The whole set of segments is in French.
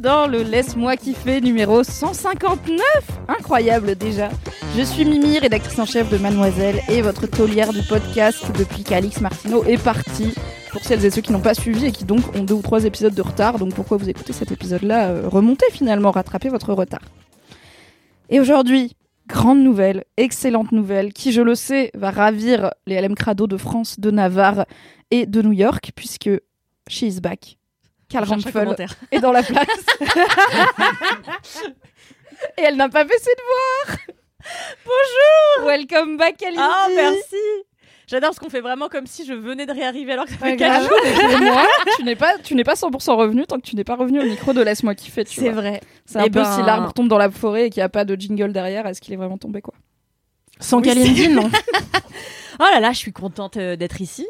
dans le Laisse-moi kiffer numéro 159 Incroyable déjà Je suis Mimi, rédactrice en chef de Mademoiselle et votre taulière du podcast depuis qu'Alix Martineau est parti. Pour celles et ceux qui n'ont pas suivi et qui donc ont deux ou trois épisodes de retard, donc pourquoi vous écoutez cet épisode-là euh, Remontez finalement, rattrapez votre retard. Et aujourd'hui, grande nouvelle, excellente nouvelle, qui je le sais va ravir les LM Crado de France, de Navarre et de New York, puisque she is back. Karl Rampfel est dans la place. et elle n'a pas fait ses devoirs. Bonjour. Welcome back, Kalindi. Ah, merci J'adore parce qu'on fait vraiment comme si je venais de réarriver alors que ça fait 4 grave. jours. Moi, tu n'es pas, tu n'es pas 100% revenu tant que tu n'es pas revenu au micro de Laisse-moi kiffer. tu C'est vrai. C'est un Eh peu ben- si l'arbre tombe dans la forêt et qu'il n'y a pas de jingle derrière, est-ce qu'il est vraiment tombé quoi? Sans Oui, Kalindi, non. Oh là là, je suis contente euh, d'être ici.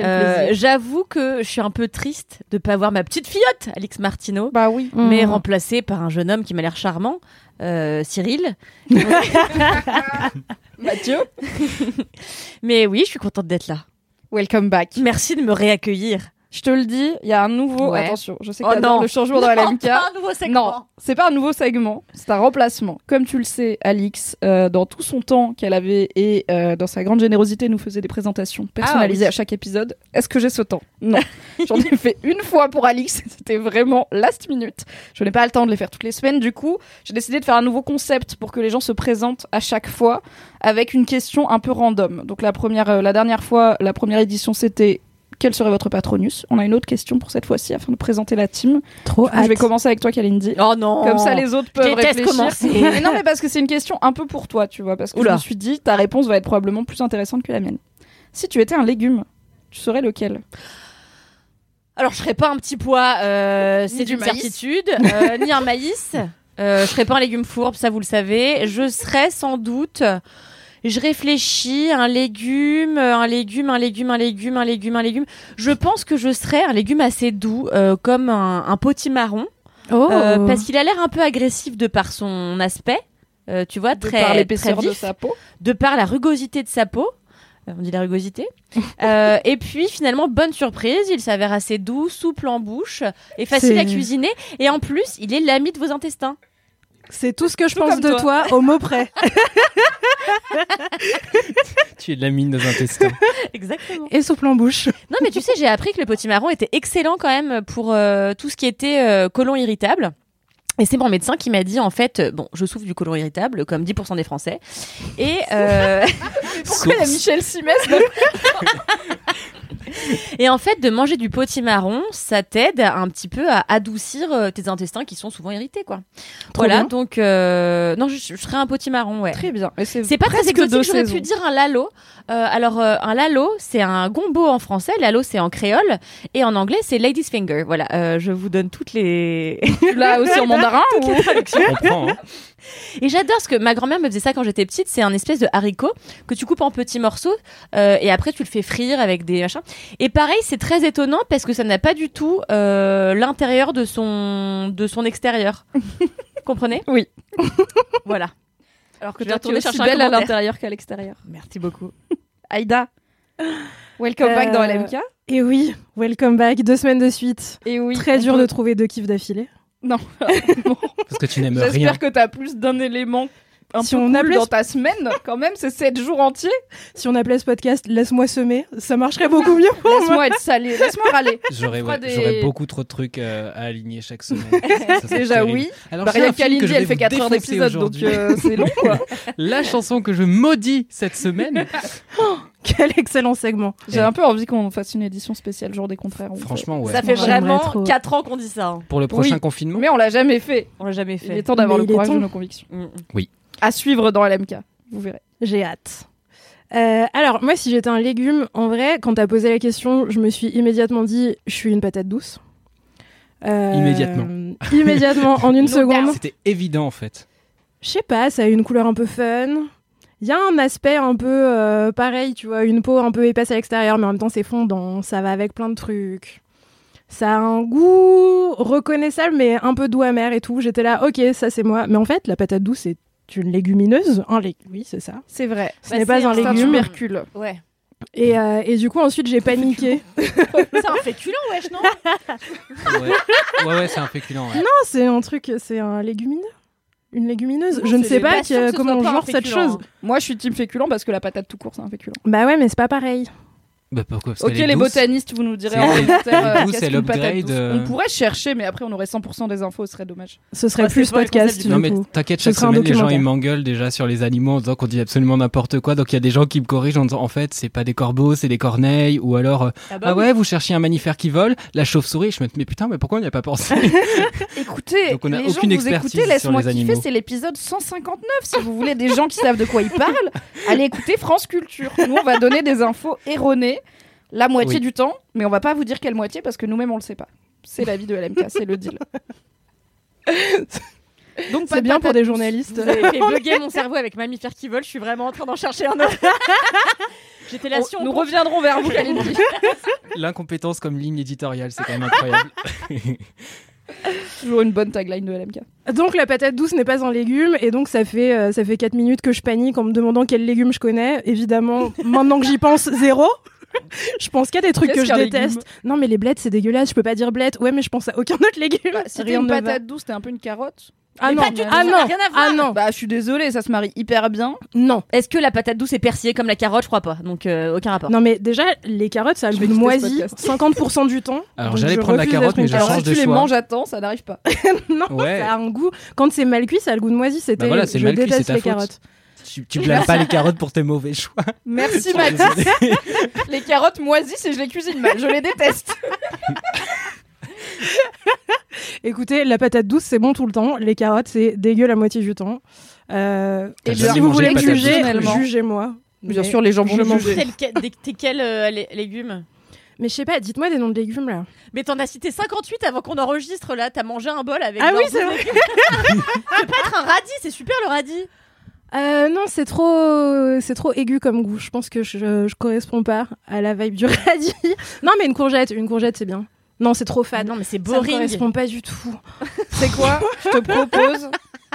Quel Euh. J'avoue que je suis un peu triste de pas voir ma petite filleute, Alix Martineau, Bah oui. mais Mm. remplacée par un jeune homme qui m'a l'air charmant, euh, Cyril. Mathieu, Mais oui, je suis contente d'être là. welcome back. Merci de me réaccueillir. Je te le dis, il y a un nouveau. Ouais. Attention, je sais Oh que non. le changement dans la LMK. un nouveau Non, c'est pas un nouveau segment, c'est un remplacement. Comme tu le sais, Alix, euh, dans tout son temps qu'elle avait et euh, dans sa grande générosité, nous faisait des présentations personnalisées Ah oui. à chaque épisode. Est-ce que j'ai ce temps? Non. J'en ai fait une fois pour Alix, c'était vraiment last minute. Je n'ai pas le temps de les faire toutes les semaines. Du coup, j'ai décidé de faire un nouveau concept pour que les gens se présentent à chaque fois avec une question un peu random. Donc la première, euh, la dernière fois, la première édition, c'était quel serait votre patronus On a une autre question pour cette fois-ci afin de présenter la team. Trop Je vais commencer avec toi, Kalindi. Oh non Comme ça, les autres peuvent réfléchir. commencer. Mais non, mais parce que c'est une question un peu pour toi, tu vois. Parce que Oula. je me suis dit, ta réponse va être probablement plus intéressante que la mienne. Si tu étais un légume, tu serais lequel? Alors, je serais pas un petit pois, euh, c'est du une maïs. certitude, euh, ni un maïs. Euh, je serais pas un légume fourbe, ça vous le savez. Je serais sans doute. Je réfléchis, un légume, un légume, un légume, un légume, un légume, un légume. Je pense que je serais un légume assez doux, euh, comme un, un potimarron, Oh. euh, parce qu'il a l'air un peu agressif de par son aspect. Euh, tu vois, De très, par l'épaisseur de sa peau. de par la rugosité de sa peau. Euh, On dit la rugosité. Euh, et puis finalement, bonne surprise, il s'avère assez doux, souple en bouche et facile à cuisiner. Et en plus, il est l'ami de vos intestins. C'est tout ce que je Tout pense de toi. toi. au mot près. Tu es de la mine nos intestins. Exactement. Et souple en bouche. Non, mais tu sais, j'ai appris que le potimarron était excellent quand même pour euh, tout ce qui était euh, côlon irritable. Et c'est mon médecin qui m'a dit en fait, euh, bon, je souffre du côlon irritable, comme 10% des Français. Et, euh, Pourquoi il y a Michel Simès dans- et en fait, de manger du potimarron, ça t'aide un petit peu à adoucir euh, tes intestins qui sont souvent irrités, quoi. Trop voilà, bien. donc euh, non, je, je serais un potimarron, ouais. Très bien. C'est pas très exotique, j'aurais pu dire un lalo. Euh, alors, euh, un lalo, c'est un gombo en français, lalo c'est en créole, et en anglais c'est lady's finger. Voilà, euh, je vous donne toutes les... L'as aussi en mandarin ou... On prend, hein. Et j'adore ce que ma grand-mère me faisait ça quand j'étais petite, c'est un espèce de haricot que tu coupes en petits morceaux, euh, et après tu le fais frire avec des machins. Et pareil, c'est très étonnant parce que ça n'a pas du tout euh, l'intérieur de son, de son extérieur. Comprenez? Oui. Voilà. Alors que tu es aussi belle à l'intérieur qu'à l'extérieur. Merci beaucoup. Aïda, welcome back dans Euh, LMK. Et oui, welcome back. Deux semaines de suite. Et oui, Très dur peut- de trouver deux kiffs d'affilée. Non. Parce que tu n'aimes rien. J'espère que t'as plus d'un élément un Si peu on cool appelait dans ta semaine, quand même, c'est 7 jours entiers. Si on appelait ce podcast Laisse-moi semer, ça marcherait beaucoup mieux pour moi. Laisse-moi être salé, laisse-moi râler. J'aurais ouais, des- beaucoup trop de trucs euh, à aligner chaque semaine. Ça Déjà oui. Alors, Bah, rien vais elle fait vous 4 heures d'épisode, donc euh, c'est long quoi. La chanson que je maudis cette semaine. Quel excellent segment. J'ai un peu envie qu'on fasse une édition spéciale jour des contraires. Franchement, ouais. Ça fait vraiment trop. 4 ans qu'on dit ça. hein. Pour le prochain Oui. confinement. Mais on l'a jamais fait. On l'a jamais Il fait. est temps d'avoir le il courage temps. de nos convictions. Mm. À suivre dans LMK. Vous verrez. J'ai hâte. Euh, alors, moi, si j'étais un légume, en vrai, quand t'as posé la question, je me suis immédiatement dit, je suis une patate douce. Euh, Immédiatement. Immédiatement, en une seconde. C'était évident en fait. Je sais pas, ça a une couleur un peu fun. Il y a un aspect un peu euh, pareil, tu vois, une peau un peu épaisse à l'extérieur, mais en même temps c'est fondant, ça va avec plein de trucs. Ça a un goût reconnaissable, mais un peu doux amer et tout. J'étais là, ok, ça c'est moi. Mais en fait, la patate douce, c'est une légumineuse. Un lé- Oui, c'est ça. C'est vrai. Ce Bah, n'est pas un légume. tubercule. Ouais. Et, euh, et du coup, ensuite, j'ai paniqué. C'est un féculent, wesh, non? Ouais, ouais, ouais, c'est un féculent. ouais. Non, c'est un truc, c'est un légumineux. Une légumineuse. Je ne sais pas que- comment on genre cette chose. Moi, je suis team féculent parce que la patate tout court, c'est un féculent. Bah ouais, mais c'est pas pareil. Bah pourquoi? Parce Ok, les douce. botanistes, vous nous direz C'est- en elle est- commentaire elle est euh, euh. On pourrait chercher, mais après, on aurait 100% des infos, ce serait dommage. Ce serait Ouais, c'est plus podcast. Non mais t'inquiète, chaque semaine les gens ils m'engueulent déjà sur les animaux en disant qu'on dit absolument n'importe quoi. Donc il y a des gens qui me corrigent en disant en fait c'est pas des corbeaux, c'est des corneilles ou alors euh, Ah ah ouais vous cherchiez un mammifère qui vole, la chauve-souris. Je me dis mais putain mais pourquoi on n'y a pas pensé? Écoutez, Donc on a les gens aucune vous expertise écoutez, laisse-moi kiffer, c'est l'épisode 159. Si vous voulez des gens qui savent de quoi ils parlent, allez écouter France Culture. Nous, on va donner des infos erronées la moitié Oui. du temps, mais on va pas vous dire quelle moitié parce que nous-mêmes, on le sait pas. C'est la vie de LMK, c'est le deal. Donc, C'est bien pour des douce. journalistes. Vous avez fait bugger mon cerveau avec mammifère qui vole. Je suis vraiment en train d'en chercher un autre. J'étais là, si On- on nous compte- reviendrons vers vous, Kalindi. L'incompétence comme ligne éditoriale, c'est quand même incroyable. Toujours une bonne tagline de LMK. Donc la patate douce n'est pas un légume et donc ça fait euh, ça fait 4 minutes que je panique en me demandant quel légume je connais. Évidemment, maintenant que j'y pense, zéro. Je pense qu'il y a des trucs que je déteste. légume Non mais les blettes c'est dégueulasse, je peux pas dire blettes. Ouais mais je pense à aucun autre légume. Bah, si t'es Rien une patate douce, t'es un peu une carotte. Ah non, pas du tout, ah non, rien à voir. ah non, Bah, je suis désolée, ça se marie hyper bien. non. Est-ce que la patate douce est persillée comme la carotte? Je crois pas. Donc euh, aucun rapport. Non mais déjà les carottes ça a le Je goût vais de quitter ce moisi podcast. 50% du temps. Alors, j'allais je prendre la refuse carotte, mais je Alors, change si de tu les manges à temps, ça n'arrive pas. non, Ouais. ça a un goût. Quand c'est mal cuit, ça a le goût de moisi. C'était. Bah voilà, c'est je mal cuit, déteste c'est ta les faute. carottes. Tu, tu blâmes pas les carottes pour tes mauvais choix. Merci Mathis. les carottes moisissent et je les cuisine mal. Je les déteste. Écoutez, la patate douce c'est bon tout le temps. Les carottes c'est dégueu la moitié du temps. Euh, et si vous voulez me juger, jugez-moi. Bien Mais sûr, les gens vont m'en juger. T'es quel euh, lé- légume? Mais je sais pas, dites-moi des noms de légumes là. Mais t'en as cité 58 avant qu'on enregistre là. T'as mangé un bol avec. Ah oui, 22 c'est vrai. Tu peux pas être un radis, c'est super le radis. Euh, non, c'est trop, c'est trop aigu comme goût. Je pense que je, je corresponds pas à la vibe du radis. non, mais une courgette, une courgette c'est bien. Non, c'est trop fade. non, mais c'est Ça me boring. correspond pas du tout. C'est quoi? Je te propose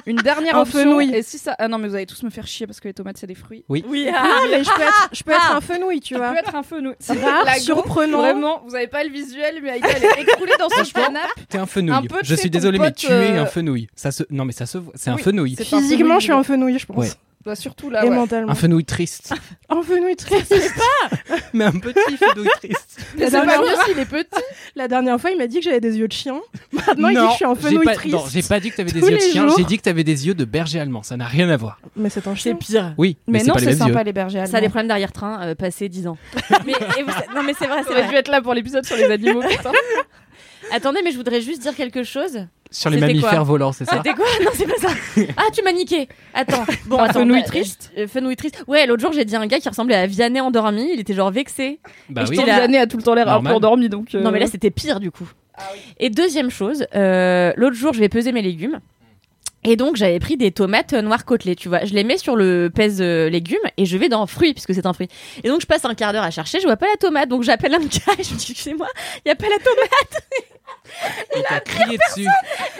une dernière Un option. fenouil. Et si ça. Ah non, mais vous allez tous me faire chier parce que les tomates, c'est des fruits. Oui, Ah, mais je peux être, je peux être Ah. un fenouil, tu Ça vois. peut être un fenouil. C'est rare, La surprenant. Vraiment, vous avez pas le visuel, mais Aïda, elle est écroulée dans son canapé. T'es un Un fenouil. peu, Je suis désolé, mais tu es euh, un fenouil. Ça se... Non, mais ça se voit. C'est un Oui. fenouil. Un Physiquement, fenouil, je suis un fenouil, je pense. Ouais. Bah, surtout là, Et ouais. mentalement. Un fenouil triste. Un fenouil triste. mais un petit fenouil triste. Mais La c'est pas fois- s'il est petit. La dernière fois, il m'a dit que j'avais des yeux de chien. Maintenant, il dit que je suis un fenouil pas... triste. non, j'ai pas dit que t'avais des yeux de chien. J'ai dit que t'avais des yeux de berger allemand. Ça n'a rien à voir. Mais c'est un C'est chien. pire. Oui, mais, Mais c'est non, pas les c'est sympa les bergers Ça a des allemands. problèmes d'arrière-train euh, passé 10 ans. mais, et vous- non, mais c'est vrai, c'est vrai. dû être là pour l'épisode sur les animaux, putain. Attendez, mais je voudrais juste dire quelque chose. Sur les mammifères volants, c'est ça C'était quoi Non, c'est pas ça. Ah, tu m'as niqué. Attends. Bon, attends. fenouil bah, triste euh, Fenouil triste. Ouais, l'autre jour, j'ai dit à un gars qui ressemblait à Vianney endormi. Il était genre vexé. Bah Et oui. d'années a tout le temps l'air un peu endormi, donc. euh, Non, mais là, c'était pire du coup. Et deuxième chose, euh, l'autre jour, je vais peser mes légumes. Et donc, j'avais pris des tomates noires côtelées, tu vois. Je les mets sur le pèse euh, légumes et je vais dans fruits, puisque c'est un fruit. Et donc, je passe un quart d'heure à chercher, je vois pas la tomate. Donc, j'appelle un gars et je me dis, excusez-moi, il y a pas la tomate. Il t'a crié dessus.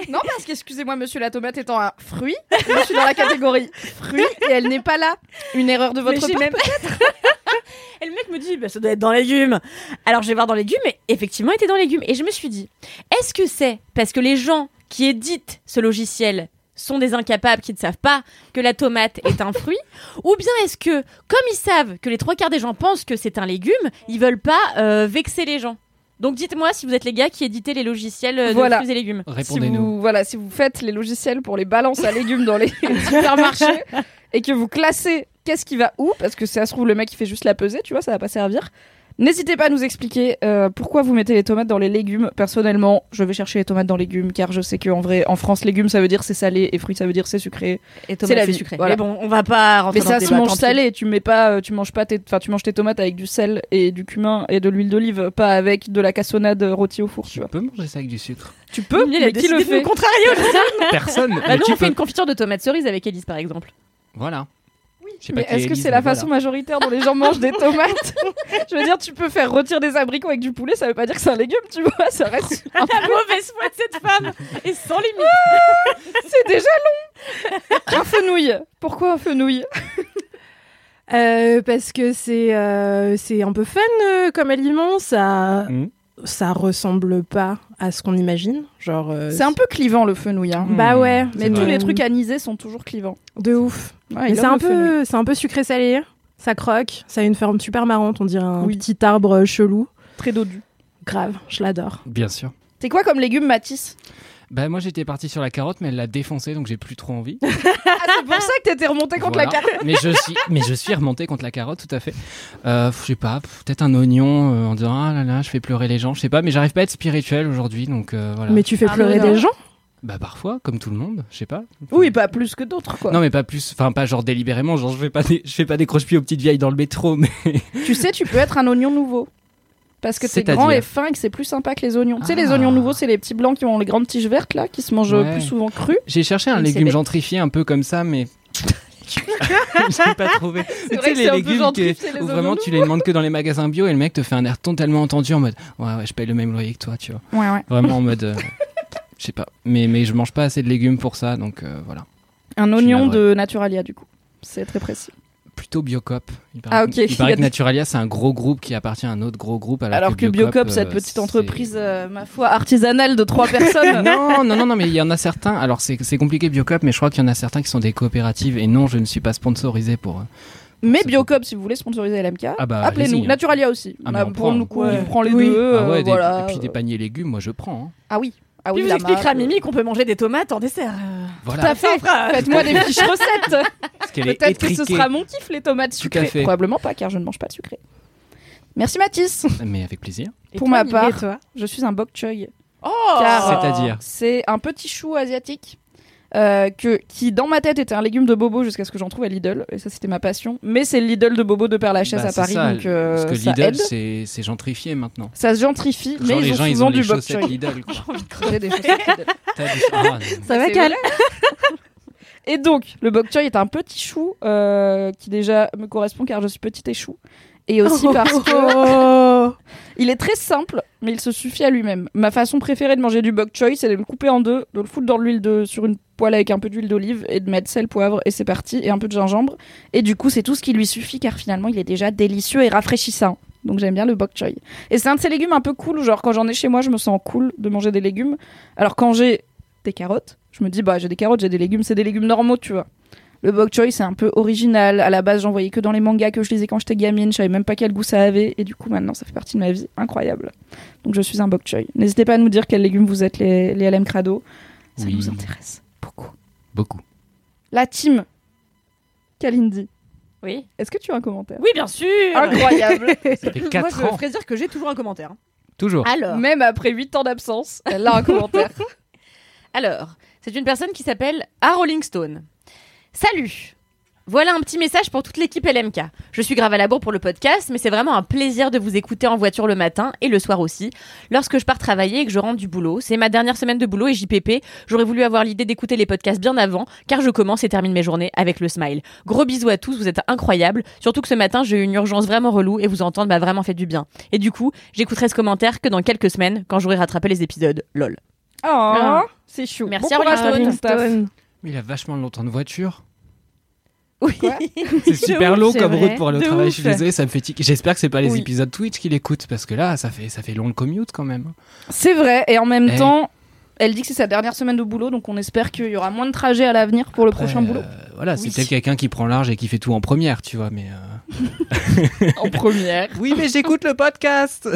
Non, parce qu'excusez-moi, monsieur la tomate étant un fruit, je suis dans la catégorie fruit et elle n'est pas là. Une erreur de votre part. même- et le mec me dit, bah, ça doit être dans légumes. Alors je vais voir dans légumes, et effectivement, il était dans légumes. Et je me suis dit, est-ce que c'est parce que les gens qui éditent ce logiciel sont des incapables qui ne savent pas que la tomate est un fruit Ou bien est-ce que, comme ils savent que les trois quarts des gens pensent que c'est un légume, ils veulent pas euh, vexer les gens donc dites-moi si vous êtes les gars qui éditez les logiciels euh, de Voilà. fruits et légumes. Si Répondez-nous. vous, voilà, si vous faites les logiciels pour les balances à légumes dans les supermarchés et que vous classez qu'est-ce qui va où Parce que ça se trouve, le mec, il fait juste la pesée, tu vois, ça va pas servir. N'hésitez pas à nous expliquer euh, pourquoi vous mettez les tomates dans les légumes. Personnellement, je vais chercher les tomates dans les légumes car je sais qu'en vrai, en France, légumes ça veut dire c'est salé et fruits ça veut dire c'est sucré. Et C'est la c'est vie, sucré. voilà. Mais bon, on va pas rentrer Mais dans ça se mange salé. Tu mets pas, euh, tu manges pas, tes, enfin tu manges tes tomates avec du sel et du cumin et de l'huile d'olive, pas avec de la cassonade rôtie au four. Tu Tu vois. peux manger ça avec du sucre? Tu peux, a mais qui le fait? Personne. Bah mais nous, tu on fait une confiture de tomates cerises avec Elise, par exemple. Voilà. Est-ce que c'est la voilà. façon majoritaire dont les gens mangent des tomates? Je veux dire, tu peux faire rôtir des abricots avec du poulet, ça veut pas dire que c'est un légume, tu vois, ça reste. La mauvaise foi de cette femme est sans limite. C'est déjà long Un fenouil Pourquoi un fenouil? Euh, parce que c'est euh, c'est un peu fun euh, comme aliment, ça Mhm. Ça ressemble pas à ce qu'on imagine, genre euh, C'est un peu clivant le fenouil, hein. bah ouais, Mais tous vrai. les trucs anisés sont toujours clivants. de ouf. Ouais, Mais c'est un peu c'est un peu sucré salé, ça croque, ça a une forme super marrante, on dirait un Oui. petit arbre chelou. très dodu. Grave, je l'adore. Bien sûr. C'est quoi comme légume, Matisse Bah moi j'étais parti sur la carotte, mais elle l'a défoncée, donc j'ai plus trop envie. Ah, c'est pour ça que t'étais remonté contre la carotte Mais je suis, mais je suis remonté contre la carotte, tout à fait. Euh, je sais pas, peut-être un oignon euh, en disant ah là là, je fais pleurer les gens, je sais pas, mais j'arrive pas à être spirituel aujourd'hui, donc euh, voilà. Mais tu fais Ah, pleurer des gens? Bah parfois, comme tout le monde, je sais pas. Oui, pas plus que d'autres, quoi. Non mais pas plus, enfin pas genre délibérément, genre je fais pas des, je fais pas des croche-pieds aux petites vieilles dans le métro, mais Tu sais, tu peux être un oignon nouveau. Parce que C'est-à-dire grand et fin et que c'est plus sympa que les oignons. Tu sais, les Ah. oignons nouveaux, c'est les petits blancs qui ont les grandes tiges vertes, là, qui se mangent Ouais. plus souvent crus. j'ai cherché un c'est légume gentrifié un peu comme ça, mais j'ai pas trouvé. Tu sais que les c'est légumes qui- les où vraiment tu les demandes que dans les magasins bio et le mec te fait un air ton tellement entendu en mode ouais ouais je paye le même loyer que toi, tu vois. Ouais, ouais. Vraiment en mode euh, je sais pas, mais mais je mange pas assez de légumes pour ça, donc euh, voilà. Un oignon de Naturalia, du coup. C'est très précis. Plutôt Biocop. Il paraît, Ah, que- ok. il paraît que Naturalia, c'est un gros groupe qui appartient à un autre gros groupe. Alors, Alors que Biocop, cette euh, petite entreprise, euh, ma foi, artisanale de trois personnes. non, non, non, non, mais il y en a certains. Alors, c'est compliqué Biocop, mais je crois qu'il y en a certains qui sont des coopératives. Et non, je ne suis pas sponsorisé pour. euh, Mais Biocop, si vous voulez sponsoriser LMK, Ah bah, appelez-nous. hein. Naturalia aussi. Ah, On on prend. nous, Ouais. on prend les Oui. deux. ah ouais, euh, des- voilà. Et puis des paniers légumes, moi je prends. hein. Ah oui. Ah oui, Puis vous expliquera Mimi qu'on peut manger des tomates en dessert. euh. Voilà. Tout à fait. Faites-moi des fiches recettes. Parce qu'elle est Peut-être que ce étriquée. sera mon kiff, les tomates Tout à sucrées. fait. Probablement pas, car je ne mange pas de sucré. Merci Mathis. Mais avec plaisir. Et Pour toi, ma Mimi, part, et toi je suis un bok choy. Oh Car- C'est-à-dire C'est un petit chou asiatique euh, que, qui, dans ma tête, était un légume de bobo jusqu'à ce que j'en trouve à Lidl. Et ça, c'était ma passion. Mais c'est le Lidl de bobo de Père Lachaise Bah, à Paris. ça, donc euh, Parce que ça Lidl, c'est c'est gentrifié maintenant. Ça se gentrifie, mais ils les ont gens, ils souvent ont du bok chaussettes choy. Lidl. quoi. J'ai des chaussettes Lidl. T'as des- Ah, non. Ça va, C'est Cal Et donc, le bok choy est un petit chou euh, qui déjà me correspond car je suis petite et chou. Et aussi parce que Oh. il est très simple, mais il se suffit à lui-même. Ma façon préférée de manger du bok choy, c'est de le couper en deux, de le foutre dans l'huile de sur une poêle avec un peu d'huile d'olive et de mettre sel, poivre et c'est parti et un peu de gingembre. Et du coup, c'est tout ce qui lui suffit car finalement, il est déjà délicieux et rafraîchissant. Donc j'aime bien le bok choy. Et c'est un de ces légumes un peu cool, genre quand j'en ai chez moi, je me sens cool de manger des légumes. Alors quand j'ai des carottes, je me dis bah j'ai des carottes, j'ai des légumes, c'est des légumes normaux, tu vois. Le bok choy, c'est un peu original. À la base, j'en voyais que dans les mangas que je lisais quand j'étais gamine. Je savais même pas quel goût ça avait. Et du coup, maintenant, ça fait partie de ma vie. Incroyable. Donc, je suis un bok choy. N'hésitez pas à nous dire quels légumes vous êtes, les, les LM Crado. Ça Oui. nous intéresse beaucoup. Beaucoup. La team Kalindi. Oui. Est-ce que tu as un commentaire? Oui, bien sûr. Incroyable. Ça fait Moi, 4 je ans. ferais dire que j'ai toujours un commentaire. Toujours. Alors, Même après 8 ans d'absence, elle a un commentaire. alors, c'est une personne qui s'appelle A Rolling Stone. Salut. Voilà un petit message pour toute l'équipe LMK. Je suis grave à la bourre pour le podcast, mais c'est vraiment un plaisir de vous écouter en voiture le matin et le soir aussi. Lorsque je pars travailler et que je rentre du boulot, c'est ma dernière semaine de boulot et JPP. J'aurais voulu avoir l'idée d'écouter les podcasts bien avant, car je commence et termine mes journées avec le smile. Gros bisous à tous, vous êtes incroyables. Surtout que ce matin, j'ai eu une urgence vraiment relou et vous entendre m'a vraiment fait du bien. Et du coup, j'écouterai ce commentaire que dans quelques semaines, quand j'aurai rattrapé les épisodes. Lol. Oh, c'est chou. Merci, bon courage, Mais il a vachement longtemps de voiture. Oui. C'est super long c'est comme vrai. route pour aller au De travail. ouf. Je suis désolé, ça me fait tic. J'espère que c'est pas les Oui. épisodes Twitch qu'il écoute parce que là, ça fait, ça fait long le commute quand même. C'est vrai. Et en même Eh. temps, elle dit que c'est sa dernière semaine de boulot. Donc, on espère qu'il y aura moins de trajets à l'avenir pour le prochain boulot. euh, voilà, c'est Oui. peut-être quelqu'un qui prend large et qui fait tout en première, tu vois. Mais euh, En première. oui, mais j'écoute le podcast.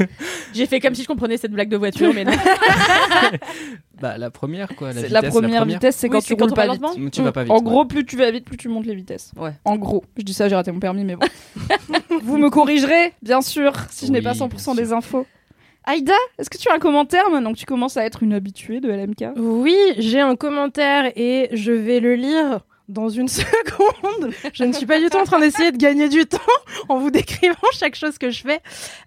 J'ai fait comme si je comprenais cette blague de voiture, mais non. Bah, la première, quoi. La, C'est- vitesse, La première vitesse, c'est Oui, quand tu roules on pas va vite. Tu vas pas vite. En ouais. gros, plus tu vas vite, plus tu montes les vitesses. Ouais. En gros, je dis ça, j'ai raté mon permis, mais bon. Vous me corrigerez, bien sûr, si je n'ai pas bien 100% des infos. Aïda, est-ce que tu as un commentaire maintenant que tu commences à être une habituée de LMK Oui, j'ai un commentaire et je vais le lire dans une seconde. Je ne suis pas du tout en train d'essayer de gagner du temps en vous décrivant chaque chose que je fais.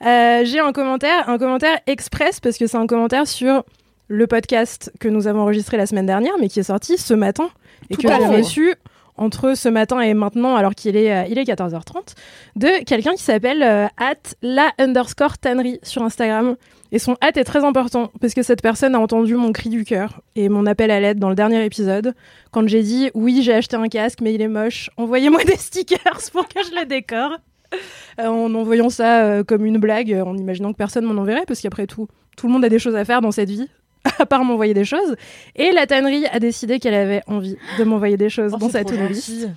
Euh, j'ai un commentaire, un commentaire express parce que c'est un commentaire sur le podcast que nous avons enregistré la semaine dernière, mais qui est sorti ce matin et Tout que j'ai reçu entre ce matin et maintenant, alors qu'il est, euh, il est 14h30, de quelqu'un qui s'appelle euh, at la underscore tannery sur Instagram. Et son hâte est très important parce que cette personne a entendu mon cri du cœur et mon appel à l'aide dans le dernier épisode quand j'ai dit oui j'ai acheté un casque mais il est moche, envoyez-moi des stickers pour que je le décore. Euh, en envoyant ça euh, comme une blague, en imaginant que personne m'en enverrait parce qu'après tout, tout le monde a des choses à faire dans cette vie à part m'envoyer des choses. Et la tannerie a décidé qu'elle avait envie de m'envoyer des choses Oh, dans sa gentil.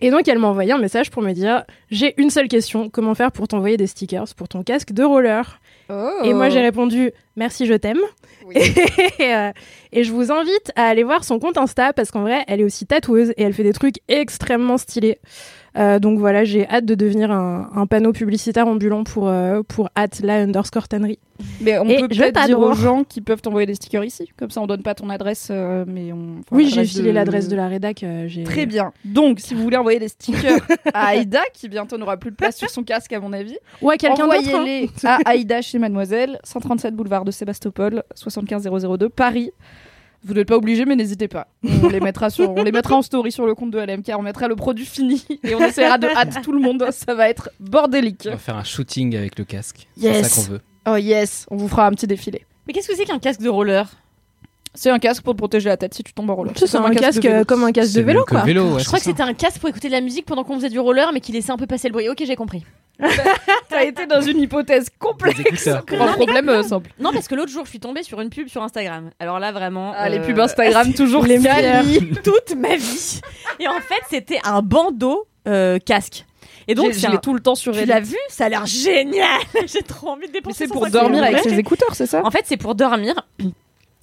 Et donc, elle m'a envoyé un message pour me dire J'ai une seule question, comment faire pour t'envoyer des stickers pour ton casque de roller? Et moi, j'ai répondu Merci, je t'aime. Oui. Et, euh, et je vous invite à aller voir son compte Insta parce qu'en vrai, elle est aussi tatoueuse et elle fait des trucs extrêmement stylés. Euh, donc voilà, j'ai hâte de devenir un, un panneau publicitaire ambulant pour, euh, pour at la underscore. Mais on Et peut peut-être dire aux gens qui peuvent t'envoyer des stickers ici. Comme ça, on donne pas ton adresse, euh, mais on. enfin, oui, j'ai filé de- l'adresse de la rédac. euh, Très bien. Donc, si vous voulez envoyer des stickers à Aïda, qui bientôt n'aura plus de place sur son casque, à mon avis, Ou à quelqu'un d'autre. hein. envoyez-les à Aïda chez Mademoiselle, 137 boulevard de Sébastopol, 75002, Paris. Vous n'êtes pas obligé, mais n'hésitez pas. On les mettra sur, on les mettra en story sur le compte de LMK. On mettra le produit fini et on essaiera de hâte tout le monde. Ça va être bordélique. On va faire un shooting avec le casque. Yes. C'est ça qu'on veut. Oh yes, on vous fera un petit défilé. Mais qu'est-ce que c'est qu'un casque de roller? C'est un casque pour te protéger la tête si tu tombes en roller. C'est un casque euh, comme un casque de vélo, quoi. vélo, ouais, Je crois que c'était un casque pour écouter de la musique pendant qu'on faisait du roller, mais qui laissait un peu passer le bruit. Ok, j'ai compris. T'as été dans une hypothèse complexe pour un problème euh, simple. Non, parce que l'autre jour, je suis tombée sur une pub sur Instagram. Alors là, vraiment. Ah, les euh, pubs Instagram toujours les quali. toute ma vie. Et en fait, c'était un bandeau euh, casque. Et donc, je l'ai tout le temps sur tu Reddit. l'as vu? Ça a l'air génial. J'ai trop envie de Mais dépenser. c'est pour 150 dormir avec ses écouteurs, c'est ça? En fait, c'est pour dormir.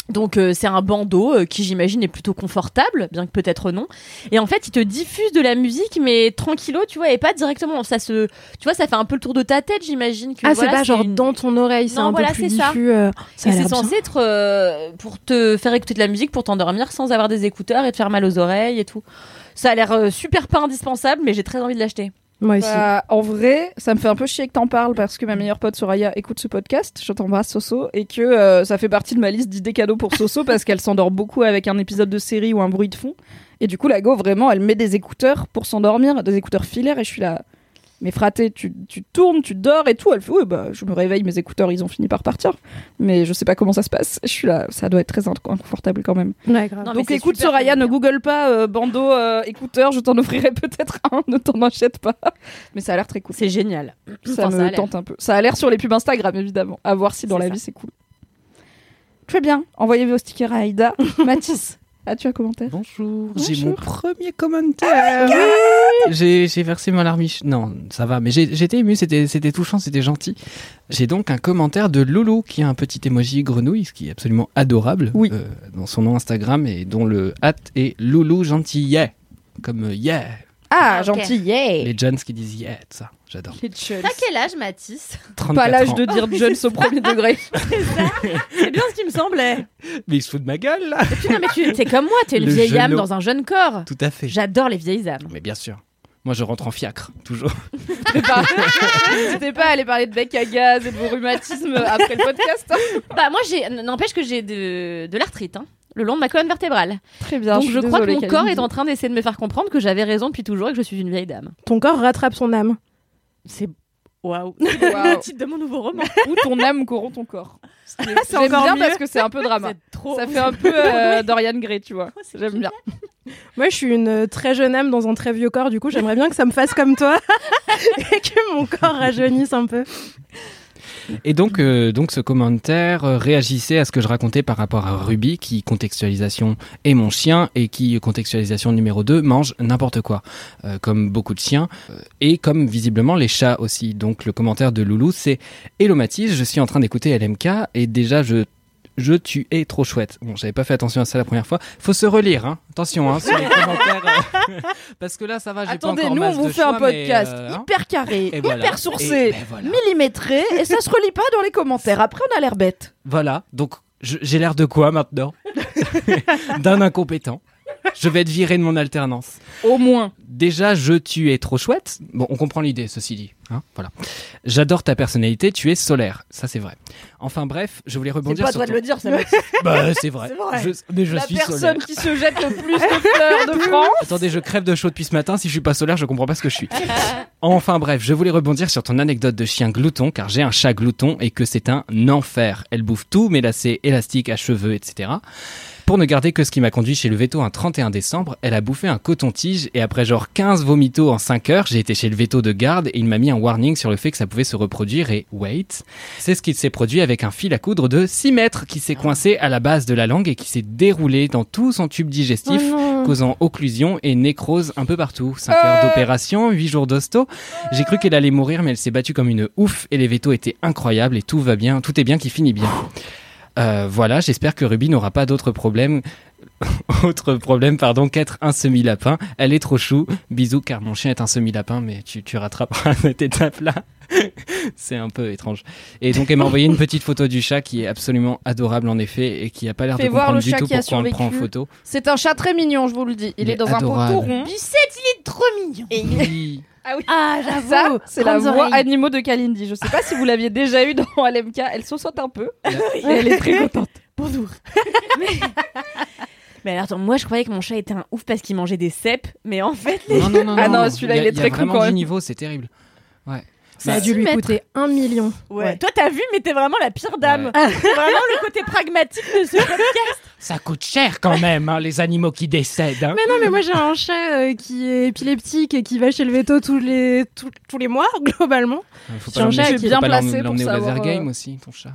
Donc euh, c'est un bandeau euh, qui j'imagine est plutôt confortable, bien que peut-être non. Et en fait, il te diffuse de la musique, mais tranquillo, tu vois, et pas directement. Ça se, tu vois, ça fait un peu le tour de ta tête, j'imagine. que Ah, voilà, c'est pas genre une- dans ton oreille, c'est Non, un voilà, peu plus c'est ça. diffus. euh, ça Et c'est censé être euh, pour te faire écouter de la musique, pour t'endormir sans avoir des écouteurs et te faire mal aux oreilles et tout. Ça a l'air euh, super pas indispensable, mais j'ai très envie de l'acheter. Moi aussi. Bah, en vrai, ça me fait un peu chier que t'en parles parce que ma meilleure pote Soraya écoute ce podcast, je t'embrasse Soso, et que euh, ça fait partie de ma liste d'idées cadeaux pour Soso parce qu'elle s'endort beaucoup avec un épisode de série ou un bruit de fond. Et du coup, la go, vraiment, elle met des écouteurs pour s'endormir, des écouteurs filaires, et je suis là. Mais fraté, tu, tu tournes, tu dors et tout. Elle fait, ouais, bah, je me réveille, mes écouteurs, ils ont fini par partir. Mais je sais pas comment ça se passe. Je suis là, ça doit être très inc- inconfortable quand même. Ouais, grave. Non, Donc écoute Soraya, ne google pas euh, bandeau euh, écouteur, je t'en offrirai peut-être un, ne t'en achète pas. Mais ça a l'air très cool. C'est génial. Ça Enfin, ça me l'air. tente un peu. Ça a l'air sur les pubs Instagram évidemment. À voir si dans la ça. vie c'est cool. Très bien. Envoyez vos stickers à Aïda. Mathis, as-tu un commentaire Bonjour, Bonjour. j'ai mon premier commentaire. j'ai j'ai versé ma larmiche. Non, ça va, mais j'ai- j'étais ému, c'était c'était touchant, c'était gentil. J'ai donc un commentaire de Loulou qui a un petit emoji grenouille, ce qui est absolument adorable Oui. euh, dans son nom Instagram et dont le hâte est Loulou gentil yeah, comme yeah. Ah, Ah, ok. gentil, yeah Les jeunes qui disent yeah, ça, j'adore. T'as quel âge, Mathis? 34 Pas l'âge de dire jeunes au premier degré. C'est bien ce qui me semblait. Mais il se fout de ma gueule là. Et puis, non, mais tu es comme moi, tu es une Le vieille âme dans un jeune corps. Tout à fait. J'adore les vieilles âmes. Mais bien sûr. Moi, je rentre en fiacre, toujours. T'es pas... Pas allé parler de bec à gaz et de vos rhumatismes après le podcast hein Bah, moi, j'ai, n'empêche que j'ai de, de l'arthrite, hein, le long de ma colonne vertébrale. Très bien. Donc, je, crois que mon Camille. corps est en train d'essayer de me faire comprendre que j'avais raison depuis toujours et que je suis une vieille dame. Ton corps rattrape son âme. C'est. Waouh! Le titre de mon nouveau roman. Ou ton âme corrompt ton corps. c'est J'aime encore bien mieux. parce que c'est un peu drama. Trop. Ça fait un peu euh, Dorian Gray, tu vois. J'aime bien. Moi, je suis une euh, très jeune âme dans un très vieux corps. Du coup, j'aimerais bien que ça me fasse comme toi et que mon corps rajeunisse un peu. Et donc, euh, donc ce commentaire réagissait à ce que je racontais par rapport à Ruby, qui, contextualisation, est mon chien, et qui, contextualisation numéro 2, mange n'importe quoi, euh, comme beaucoup de chiens, euh, et comme visiblement les chats aussi. Donc le commentaire de Loulou, c'est « Hello Mathis, je suis en train d'écouter LMK, et déjà je... je tu es trop chouette. Bon, j'avais pas fait attention à ça la première fois. Faut se relire, hein. Attention, hein, sur les commentaires. euh, parce que là, ça va, j'ai pas Attendez, nous on vous de fait un mais, podcast euh, hein. hyper carré, Et hyper voilà. sourcé, Et- ben voilà. millimétré, et ça se relie pas dans les commentaires. Après, on a l'air bête. Voilà, donc je- j'ai l'air de quoi maintenant? D'un incompétent. Je vais être viré de mon alternance. Au moins. Déjà, je tu es trop chouette. Bon, on comprend l'idée, ceci dit. Hein voilà. J'adore ta personnalité, tu es solaire. Ça, c'est vrai. Enfin bref, je voulais C'est rebondir pas à sur toi de ton- le dire, ça Bah, c'est vrai. C'est vrai. Je- mais je la suis personne solaire. qui se jette le plus de fleurs de France. Attendez, je crève de chaud depuis ce matin. Si je suis pas solaire, je comprends pas ce que je suis. Enfin bref, je voulais rebondir sur ton anecdote de chien glouton, car j'ai un chat glouton et que c'est un enfer. Elle bouffe tout, mes lacets élastiques à cheveux, etc. Pour ne garder que ce qui m'a conduit chez le veto un 31 décembre, elle a bouffé un coton-tige et après genre 15 vomitos en 5 heures, j'ai été chez le veto de garde et il m'a mis un warning sur le fait que ça pouvait se reproduire et wait. C'est ce qui s'est produit avec un fil à coudre de 6 mètres qui s'est coincé à la base de la langue et qui s'est déroulé dans tout son tube digestif causant occlusion et nécrose un peu partout. 5 heures d'opération, 8 jours d'hosto. J'ai cru qu'elle allait mourir, mais elle s'est battue comme une ouf et les vétos étaient incroyables et tout va bien, tout est bien qui finit bien. Euh, voilà, j'espère que Ruby n'aura pas d'autres problèmes. Autre problème, pardon, qu'être un semi-lapin. Elle est trop chou. Bisous, car mon chien est un semi-lapin, mais tu, tu rattraperas cette étape-là. C'est un peu étrange. Et donc, elle m'a envoyé une petite photo du chat qui est absolument adorable en effet et qui a pas l'air de comprendre le du chat tout qui a pourquoi on le prend en photo. C'est un chat très mignon, je vous le dis. Il, Il est est dans un pot adorable. rond. Il est trop mignon. Et il- Oui. Ah, Ça, c'est la voix oreilles. animaux de Kalindi. Je sais pas si vous l'aviez déjà eu dans LMK. Elle saute un peu. Et elle est très contente. Bonjour. mais alors, attends, moi je croyais que mon chat était un ouf parce qu'il mangeait des cèpes, mais en fait, les... Non, non, non, Ah non, celui-là, il est y a très cool vraiment du niveau, c'est terrible. Ça a Bah, dû lui mètres. coûter un million. Ouais. Toi, t'as vu, mais t'es vraiment la pire dame. C'est vraiment le côté pragmatique de ce podcast. Ça coûte cher quand même, hein, les animaux qui décèdent. hein. Mais non, mais moi j'ai un chat euh, qui est épileptique et qui va chez le veto tous les, tous, tous les mois, globalement. Faut J'ai un chat qui faut est bien pas l'emmener- placé pour l'emmener au laser game euh, aussi, ton chat.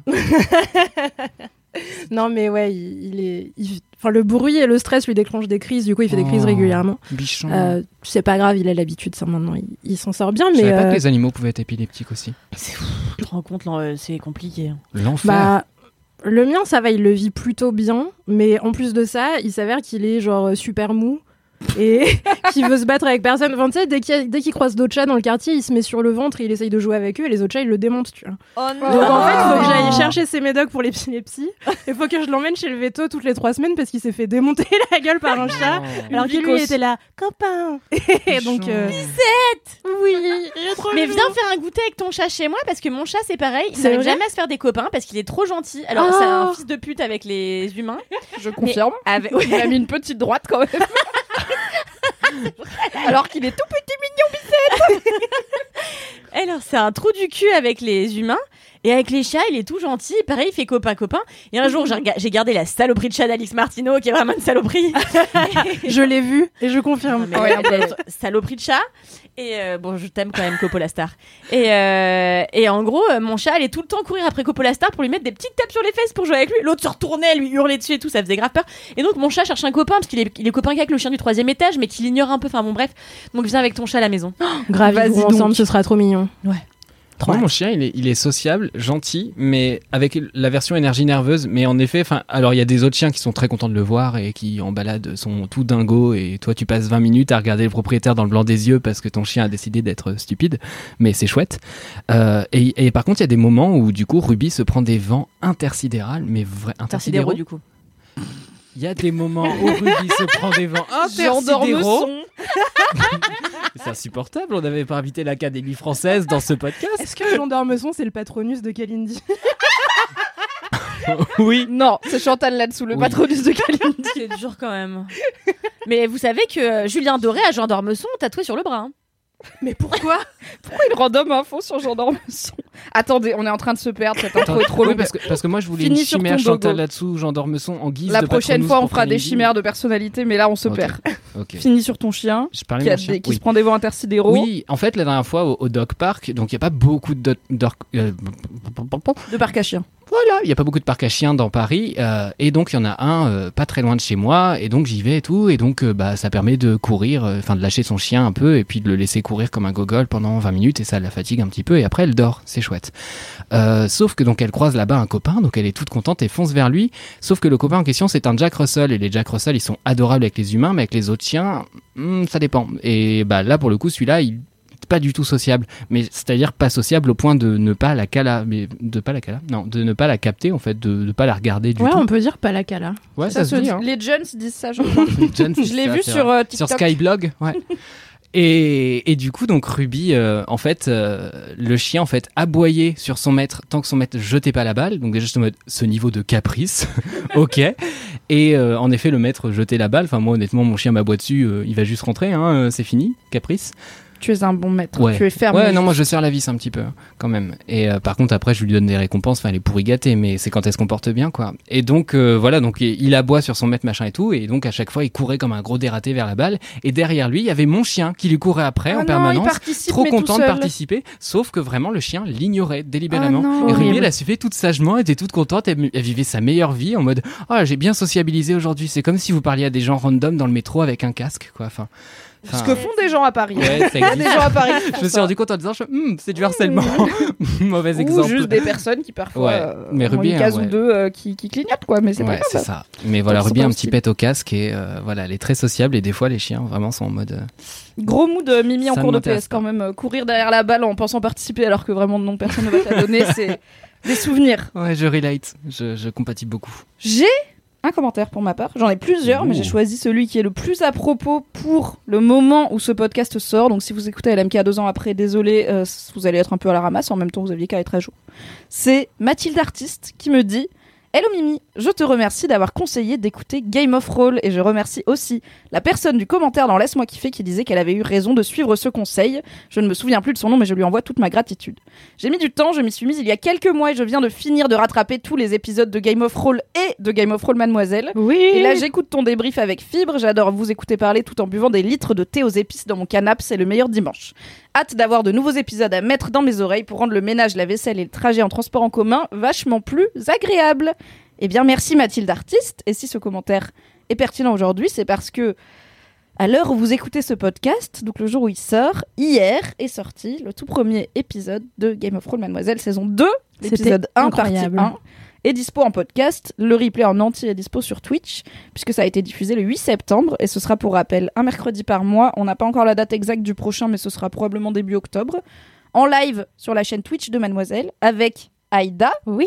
Non, mais ouais, il, il est. il- Enfin, le bruit et le stress lui déclenchent des crises, du coup, il fait des crises Oh, régulièrement. Bichon. Euh, c'est pas grave, il a l'habitude, ça maintenant, il, il s'en sort bien, Je mais. savais pas euh, que les animaux pouvaient être épileptiques aussi. Tu te rends compte, euh, c'est compliqué. hein. L'enfer. Bah, le mien, ça va, il le vit plutôt bien, mais en plus de ça, il s'avère qu'il est genre euh, super mou et qu'il veut se battre avec personne. Enfin, tu sais, dès qu'il dès croise d'autres chats dans le quartier, il se met sur le ventre et il essaye de jouer avec eux et les autres chats, ils le démontent, tu vois. Oh Donc en fait, il faut que j'aille chercher ses médocs pour l'épilepsie. Il faut que je l'emmène chez le veto toutes les trois semaines parce qu'il s'est fait démonter la gueule par un chat. Oh. Alors que lui était là, copain. Et donc, euh, oui, il est trop Mais viens faire un goûter avec ton chat chez moi parce que mon chat c'est pareil, il n'arrive jamais à se faire des copains parce qu'il est trop gentil. Alors Oh. c'est un fils de pute avec les humains. Je confirme. Avec... Il a mis une petite droite quand même. Alors qu'il est tout petit. Alors c'est un trou du cul avec les humains et avec les chats il est tout gentil. Pareil il fait copain copain. Et un jour j'ai gardé la saloperie de chat d'Alix Martineau qui est vraiment une saloperie. Je l'ai vu et je confirme. Mais ouais, saloperie de chat. Et euh, bon, je t'aime quand même, Coppola Star. Et, euh, et en gros, euh, mon chat allait tout le temps courir après Coppola Star pour lui mettre des petites tapes sur les fesses pour jouer avec lui. L'autre se retournait, lui hurlait dessus et tout, ça faisait grave peur. Et donc, mon chat cherche un copain parce qu'il est, il est copain qu'avec le chien du troisième étage, mais qu'il ignore un peu. Enfin bon, bref. Donc, viens avec ton chat à la maison. Grave, vont donc. ensemble, ce sera trop mignon. Moi, mon chien, il est, il est sociable, gentil, mais avec la version énergie nerveuse. Mais en effet, enfin, alors il y a des autres chiens qui sont très contents de le voir et qui en balade sont tout dingos. Et toi, tu passes 20 minutes à regarder le propriétaire dans le blanc des yeux parce que ton chien a décidé d'être stupide. Mais c'est chouette. Euh, et, et par contre, il y a des moments où du coup, Ruby se prend des vents intersidérales, mais vrai Intersidéraux, intersidéraux. du coup. Il y a des moments où Ruby se prend des vents J'endors intersidéraux. son. C'est insupportable. On n'avait pas invité l'Académie française dans ce podcast. Est-ce que Jean d'Ormesson, c'est le patronus de Kalindi oui. Non, c'est Chantal là-dessous, le Oui. patronus de Kalindi. C'est dur quand même. Mais vous savez que euh, Julien Doré a Jean d'Ormesson tatoué sur le bras. hein. Mais pourquoi Pourquoi il random info sur Jean d'Ormesson Attendez, on est en train de se perdre, cette intro est trop longue. parce, que, parce que moi je voulais Finis une sur chimère ton Chantal dogo. là-dessous, Jean d'Ormesson en guise La de prochaine patronus fois, on pour fera des chimères de personnalité, mais là, on se Ok. perd. Ok. Finis sur ton chien, Je parlais qui, de a mon chien. des- qui Oui. se prend des vents intersidéraux. Oui, en fait, la dernière fois au, au Dog Park, donc il n'y a pas beaucoup de. doc- doc- euh, De parc à chiens. voilà, il y a pas beaucoup de parcs à chiens dans Paris, euh, et donc il y en a un euh, pas très loin de chez moi, et donc j'y vais et tout, et donc euh, bah ça permet de courir, euh, enfin de lâcher son chien un peu, et puis de le laisser courir comme un gogol pendant 20 minutes, et ça la fatigue un petit peu, et après elle dort, c'est chouette. Euh, sauf que donc elle croise là-bas un copain, donc elle est toute contente et fonce vers lui, sauf que le copain en question c'est un Jack Russell, et les Jack Russell ils sont adorables avec les humains, mais avec les autres chiens, hmm, ça dépend. Et bah là pour le coup celui-là il pas du tout sociable, mais c'est-à-dire pas sociable au point de ne pas la cala, mais de pas la cala, non, de ne pas la capter en fait, de ne pas la regarder du Ouais, tout. on peut dire pas la cala. Ouais, Ça se dit. hein. Les jeunes disent ça, je crois. Je l'ai vu sur euh, sur TikTok. Skyblog, ouais. Et, du coup, donc Ruby, euh, en fait, euh, le chien, en fait, aboyait sur son maître tant que son maître jetait pas la balle. Donc déjà, juste en mode, ce niveau de caprice, ok. Et euh, en effet, le maître jetait la balle. Enfin, moi, honnêtement, mon chien m'aboie dessus, il va juste rentrer, hein, c'est fini, caprice. Tu es un bon maître. Ouais. Tu es ferme. Ouais, non, moi je serre la vis un petit peu, quand même. Et euh, par contre, après, je lui donne des récompenses. Enfin, elle est pourri gâtée, mais c'est quand elle se comporte bien, quoi. Et donc, euh, voilà, donc il aboie sur son maître, machin et tout. Et donc, à chaque fois, il courait comme un gros dératé vers la balle. Et derrière lui, il y avait mon chien qui lui courait après Ah en non, il permanence. Trop content de participer, sauf que vraiment le chien l'ignorait délibérément. Ah non. et Horrible. elle a suivi toute sagement, elle était toute contente, elle, elle vivait sa meilleure vie en mode Ah, j'ai bien sociabilisé aujourd'hui. C'est comme si vous parliez à des gens random dans le métro avec un casque, quoi. Enfin, Ce que font des gens à Paris. ouais, ça existe. des gens à Paris Je me suis rendu compte en disant, je- Hmm, c'est du harcèlement. Mauvais Ou exemple. juste des personnes qui parfois Ouais, euh, mais ont Ruby, une case hein, ouais. ou deux euh, qui, qui clignotent quoi, mais c'est Ouais, pas c'est grave. ça. Mais voilà, qu'ils Ruby un petit hostiles. pet au casque et euh, voilà, elle est très sociable et des fois les chiens vraiment sont en mode. euh, Gros mood de Mimi en Ça cours de m'intéresse PS quand même. euh, Courir derrière la balle en pensant participer alors que vraiment non personne ne va te la donner, c'est des souvenirs. Ouais, je relate, je, je compatis beaucoup. J'ai un commentaire pour ma part. J'en ai plusieurs, mais j'ai choisi celui qui est le plus à propos pour le moment où ce podcast sort. Donc si vous écoutez LMK deux ans après, désolé, euh, vous allez être un peu à la ramasse. En même temps, vous aviez qu'à être à jour. C'est Mathilde Artiste qui me dit Hello Mimi, je te remercie d'avoir conseillé d'écouter Game of Roll et je remercie aussi la personne du commentaire dans Laisse-moi kiffer qui disait qu'elle avait eu raison de suivre ce conseil. Je ne me souviens plus de son nom mais je lui envoie toute ma gratitude. J'ai mis du temps, je m'y suis mise il y a quelques mois et je viens de finir de rattraper tous les épisodes de Game of Roll et de Game of Roll Mademoiselle. Oui. Et là, j'écoute ton débrief avec fibre. J'adore vous écouter parler tout en buvant des litres de thé aux épices dans mon canapé. C'est le meilleur dimanche. Hâte d'avoir de nouveaux épisodes à mettre dans mes oreilles pour rendre le ménage, la vaisselle et le trajet en transport en commun vachement plus agréable. Eh bien, merci Mathilde Artiste. Et si ce commentaire est pertinent aujourd'hui, c'est parce que à l'heure où vous écoutez ce podcast, donc le jour où il sort, hier est sorti le tout premier épisode de Game of Thrones Mademoiselle saison 2, C'était l'épisode 1 partie incroyable. 1 est dispo en podcast. Le replay en entier est dispo sur Twitch, puisque ça a été diffusé le 8 septembre, et ce sera pour rappel un mercredi par mois. On n'a pas encore la date exacte du prochain, mais ce sera probablement début octobre. En live sur la chaîne Twitch de Mademoiselle, avec Aïda, Oui.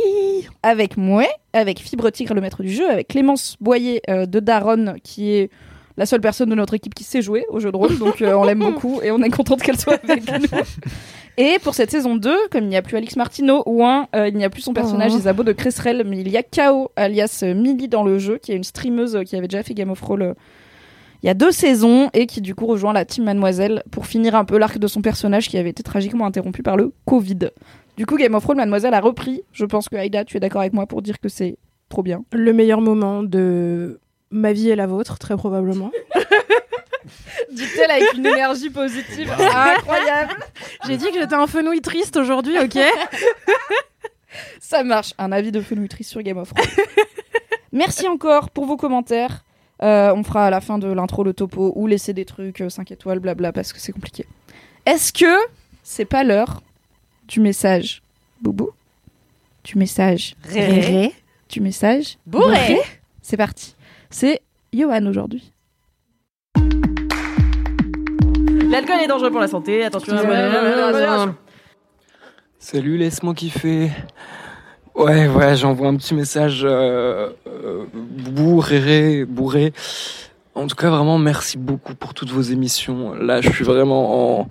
avec Mouet, avec Fibre Tigre, le maître du jeu, avec Clémence Boyer euh, de Daron, qui est la seule personne de notre équipe qui sait jouer au jeu de rôle, donc euh, on l'aime beaucoup et on est contente qu'elle soit avec nous. Et pour cette saison 2, comme il n'y a plus Alix Martineau ou un, euh, il n'y a plus son personnage Oh. Isabeau de Cresserelle, mais il y a Kao, alias euh, Millie dans le jeu, qui est une streameuse euh, qui avait déjà fait Game of Thrones il y a deux saisons et qui du coup rejoint la team Mademoiselle pour finir un peu l'arc de son personnage qui avait été tragiquement interrompu par le Covid. Du coup, Game of Thrones, Mademoiselle a repris. Je pense que Aïda, tu es d'accord avec moi pour dire que c'est trop bien. Le meilleur moment de ma vie et la vôtre, très probablement. Dit-elle avec une énergie positive incroyable. J'ai dit que j'étais un fenouil triste aujourd'hui, ok Ça marche. Un avis de fenouitrice sur Game of Thrones. Merci encore pour vos commentaires. Euh, on fera à la fin de l'intro le topo ou laisser des trucs 5 étoiles, blabla, parce que c'est compliqué. Est-ce que c'est pas l'heure du message Boubou? Du message Réré. Du message Bourré. C'est parti. C'est Johan aujourd'hui. L'alcool est dangereux pour la santé, attention. Salut, laisse-moi kiffer. Ouais, ouais, j'envoie un petit message euh, euh, bourré, bourré. En tout cas, vraiment, merci beaucoup pour toutes vos émissions. Là, je suis vraiment en,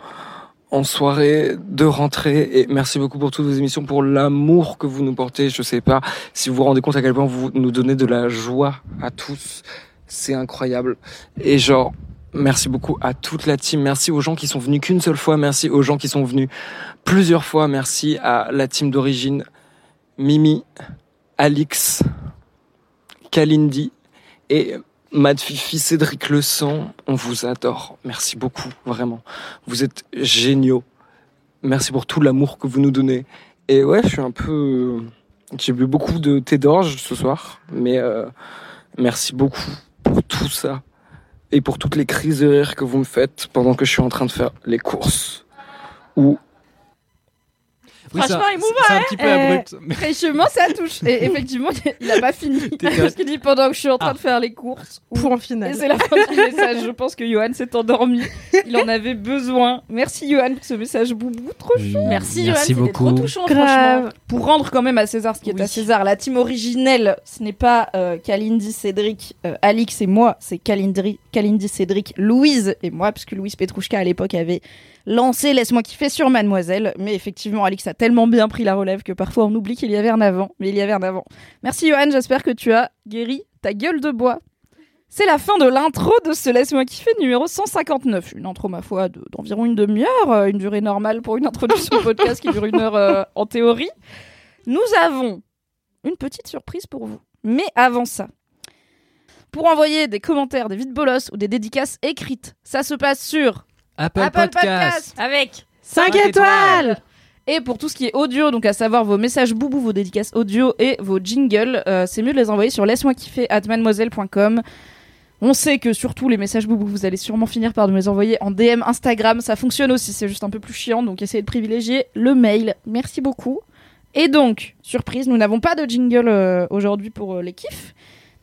en soirée de rentrée et merci beaucoup pour toutes vos émissions, pour l'amour que vous nous portez. Je sais pas si vous vous rendez compte à quel point vous nous donnez de la joie à tous. C'est incroyable. Et genre, merci beaucoup à toute la team. Merci aux gens qui sont venus qu'une seule fois. Merci aux gens qui sont venus plusieurs fois. Merci à la team d'origine. Mimi, Alix, Kalindi et Mad Fifi, Cédric Le Sang, on vous adore. Merci beaucoup, vraiment. Vous êtes géniaux. Merci pour tout l'amour que vous nous donnez. Et ouais, je suis un peu J'ai bu beaucoup de thé d'orge ce soir, mais euh, merci beaucoup pour tout ça et pour toutes les crises de rire que vous me faites pendant que je suis en train de faire les courses ou Oui, ça- Franchement, émouvant, C'est un petit peu Eh, abrupt. mais- Fraîchement, ça touche. Et effectivement, il a pas fini. Parce qu'il dit pendant que je suis en train de faire les courses. ou- Point Et final. c'est la fin du message. Je pense que Johan s'est endormi. Il en avait besoin. Merci Johan pour ce message boubou. Trop Oui, Merci, Johan, Merci c'était beaucoup. trop touchant, Grave. franchement. Pour rendre quand même à César ce qui est Oui. à César, la team originelle, ce n'est pas euh, Kalindi, Cédric, euh, Alix et moi, c'est Kalindri, Kalindi, Cédric, Louise et moi, puisque Louise Petrouchka à l'époque avait lancé Laisse-moi kiffer sur Mademoiselle. Mais effectivement, Alix a tellement bien pris la relève que parfois on oublie qu'il y avait un avant. Mais il y avait un avant. Merci Johan, j'espère que tu as guéri ta gueule de bois. C'est la fin de l'intro de ce Laisse-moi kiffer numéro 159. Une intro, ma foi, de- d'environ une demi-heure, euh, une durée normale pour une introduction podcast qui dure une heure euh, en théorie. Nous avons une petite surprise pour vous. Mais avant ça, pour envoyer des commentaires, des vides bolos ou des dédicaces écrites, ça se passe sur Apple, Apple Podcast. Podcast. Avec 5 Cinq étoiles Et pour tout ce qui est audio, donc à savoir vos messages boubou, vos dédicaces audio et vos jingles, euh, c'est mieux de les envoyer sur laisse-moi kiffer at mademoiselle.com. On sait que surtout les messages boubou, vous allez sûrement finir par nous les envoyer en DM Instagram. Ça fonctionne aussi, c'est juste un peu plus chiant, donc essayez de privilégier le mail. Merci beaucoup. Et donc, surprise, nous n'avons pas de jingle euh, aujourd'hui pour euh, les kiffs.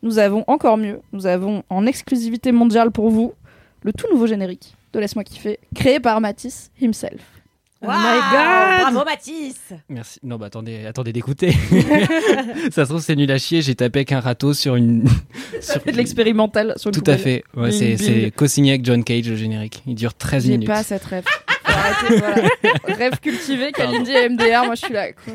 Nous avons encore mieux, nous avons en exclusivité mondiale pour vous le tout nouveau générique de Laisse-moi kiffer, créé par Matisse himself. Oh my god Bravo Mathis Merci. Non, bah attendez, attendez d'écouter. ça se trouve, c'est nul à chier. J'ai tapé avec un râteau sur une. sur- de l'expérimental sur le Tout à fait. Ouais, Bing, c'est, bing. c'est co-signé avec John Cage, le générique. Il dure 13 J'ai minutes. pas cette rêve. Voilà. Rêve cultivé, Kalindi et MDR, moi je suis là. Quoi.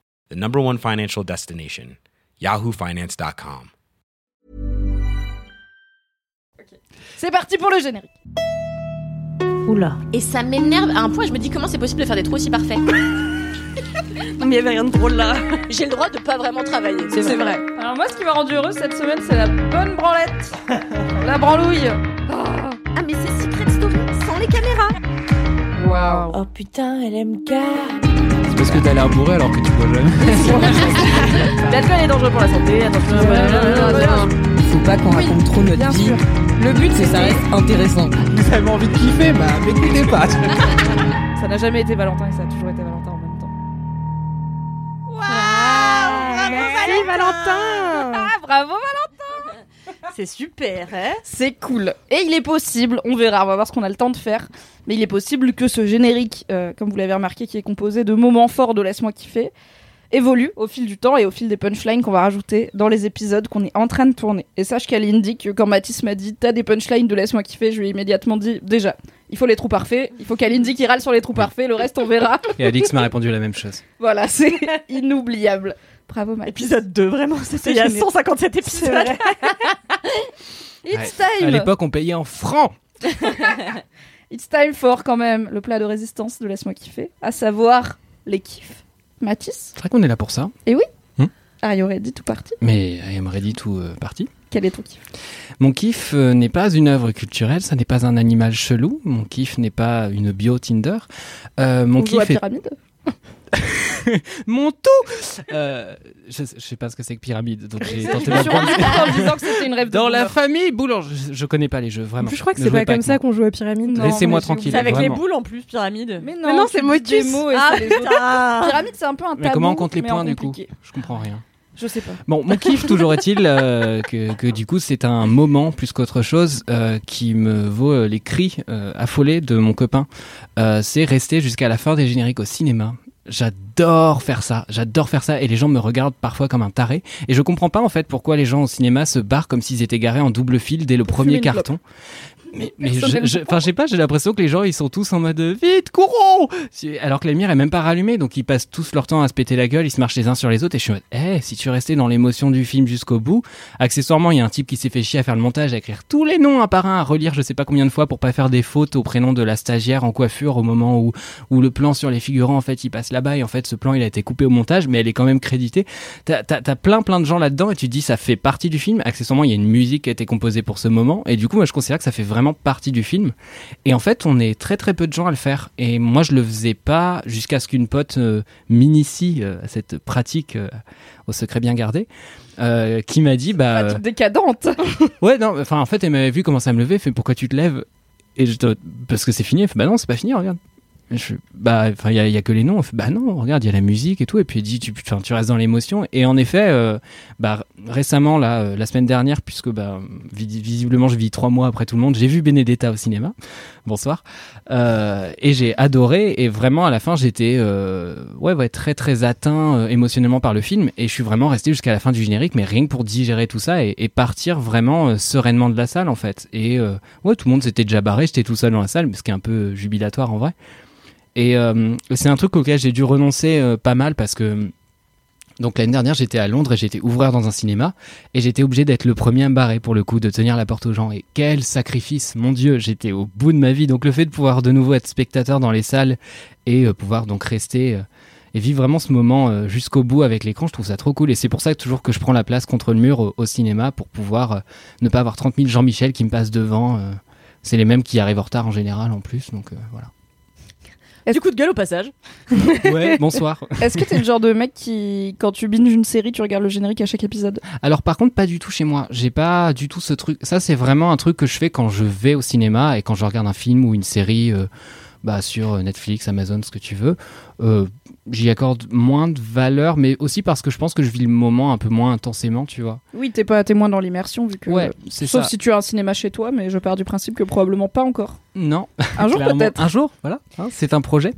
the number one financial destination, yahoofinance.com. C'est parti pour le générique. Oula. Et ça m'énerve à un point, je me dis comment c'est possible de faire des trous aussi parfaits. Mais il y avait rien de drôle là. J'ai le droit de pas vraiment travailler. C'est vrai. Alors moi ce qui m'a rendu heureuse cette semaine c'est la bonne branlette. la branlouille. Ah mais c'est Secret Story sans les caméras. Waouh. Oh putain, elle aime garde. C'est parce que t'as l'air bourré alors que tu bois jamais. L'alcool est dangereux pour la santé, attention. Faut pas qu'on raconte trop notre vie. sûr. Le but, c'est que ça reste intéressant. Vous avez envie de kiffer Bah, m'écoutez pas. Ça n'a jamais été Valentin et ça a toujours été Valentin en même temps. Merci Valentin Ah bravo C'est super, hein C'est cool. Et il est possible, on verra, on va voir ce qu'on a le temps de faire, mais il est possible que ce générique, euh, comme vous l'avez remarqué, qui est composé de moments forts de Laisse-moi kiffer, évolue au fil du temps et au fil des punchlines qu'on va rajouter dans les épisodes qu'on est en train de tourner. Et sache qu'Aline que quand Mathis m'a dit t'as des punchlines de Laisse-moi kiffer, je lui ai immédiatement dit déjà, il faut les trous parfaits, il faut qu'Aline qui râle sur les trous parfaits, le reste on verra. Et Alix m'a répondu la même chose. voilà, c'est inoubliable. Bravo Mathis. Épisode 2, vraiment, c'était il y a génial. 157 C'est épisodes. It's À time l'époque, on payait en francs. It's time for quand même le plat de résistance de Laisse-moi kiffer, à savoir les kiffs. Mathis, C'est vrai qu'on est là pour ça. ah, il aurait dit tout parti. Mais I am ready tout euh, parti. Quel est ton kiff? Mon kiff euh, n'est pas une œuvre culturelle, ça n'est pas un animal chelou. Mon kiff n'est pas une bio Tinder. Euh, mon On joue à kiff est pyramide? mon tout. Euh, je, je sais pas ce que c'est que pyramide, donc j'ai Je tenté me de suis rendu compte en disant que c'était une rêve de Dans la famille Boulanger, je, je connais pas les jeux En vraiment. je crois que c'est pas comme ça qu'on joue à pyramide. Laissez-moi tranquille. C'est avec Vraiment. les boules en plus, pyramide. Mais non, c'est motus. mots et Ah Pyramide, c'est un peu un tabou. Mais comment on compte les points du coup? Je comprends rien. Je sais pas. Bon, mon kiff, toujours est-il euh, que, que du coup, c'est un moment plus qu'autre chose euh, qui me vaut euh, les cris euh, affolés de mon copain. C'est rester jusqu'à la fin des génériques au cinéma. J'adore faire ça, j'adore faire ça et les gens me regardent parfois comme un taré et je comprends pas en fait pourquoi les gens au cinéma se barrent comme s'ils étaient garés en double file dès le premier carton. Mais, enfin, je sais pas, j'ai l'impression que les gens ils sont tous en mode vite, courons Alors que la lumière est même pas rallumée, donc ils passent tous leur temps à se péter la gueule, ils se marchent les uns sur les autres, et je suis en mode, eh, si tu restais dans l'émotion du film jusqu'au bout, accessoirement, il y a un type qui s'est fait chier à faire le montage, à écrire tous les noms un par un, à relire je sais pas combien de fois pour pas faire des fautes au prénom de la stagiaire en coiffure au moment où, où le plan sur les figurants, en fait, il passe là-bas, et en fait, ce plan, il a été coupé au montage, mais elle est quand même créditée. T'as, t'as plein plein de gens là-dedans, et tu te dis, ça fait partie du film. Accessoirement, il y a une musique qui a été composée pour ce moment, et du coup, moi, je considère que ça fait vraiment partie du film. Et en fait, on est très très peu de gens à le faire. Et moi, je le faisais pas jusqu'à ce qu'une pote euh, m'initie euh, à cette pratique euh, au secret bien gardé, euh, qui m'a dit, bah, Pratique décadente. ouais, non, enfin, en fait, elle m'avait vu commencer à me lever, fait pourquoi tu te lèves? Et je te- parce que c'est fini. Elle fait bah non, c'est pas fini, regarde. Je, bah, il y, a- que les noms. Fait, bah non, regarde, il y a la musique et tout. Et puis dit, tu, restes dans l'émotion. Et en effet, euh, bah, récemment, là, euh, la semaine dernière, puisque bah, vis- visiblement, je vis trois mois après tout le monde, j'ai vu Benedetta au cinéma. Bonsoir. Euh, et j'ai adoré. Et vraiment, à la fin, j'étais, ouais, très, très atteint émotionnellement par le film. Et je suis vraiment resté jusqu'à la fin du générique, mais rien que pour digérer tout ça et, partir vraiment sereinement de la salle, en fait. Et ouais, tout le monde s'était déjà barré. J'étais tout seul dans la salle, ce qui est un peu jubilatoire en vrai. Et euh, c'est un truc auquel j'ai dû renoncer euh, pas mal parce que donc l'année dernière j'étais à Londres et j'étais ouvreur dans un cinéma et j'étais obligé d'être le premier à me barrer pour le coup, de tenir la porte aux gens. Et quel sacrifice, mon Dieu, j'étais au bout de ma vie. Donc le fait de pouvoir de nouveau être spectateur dans les salles et euh, pouvoir donc rester et vivre vraiment ce moment jusqu'au bout avec l'écran, je trouve ça trop cool. Et c'est pour ça que toujours que je prends la place contre le mur au, au cinéma pour pouvoir ne pas avoir 30 000 Jean-Michel qui me passent devant. c'est les mêmes qui arrivent en retard en général en plus, donc voilà. Est-ce- Du coup de gueule au passage. Ouais, bonsoir. Est-ce que t'es le genre de mec qui, quand tu binges une série, tu regardes le générique à chaque épisode? Alors par contre pas du tout chez moi. J'ai pas du tout ce truc. Ça c'est vraiment un truc que je fais quand je vais au cinéma et quand je regarde un film ou une série euh, bah, sur Netflix, Amazon, ce que tu veux. Euh, J'y accorde moins de valeur, mais aussi parce que je pense que je vis le moment un peu moins intensément, tu vois. Oui, t'es pas témoin dans l'immersion vu que. Ouais, c'est Sauf ça. si tu as un cinéma chez toi, mais je pars du principe que probablement pas encore. Non. Un jour peut-être. Un jour, voilà. hein, c'est un projet.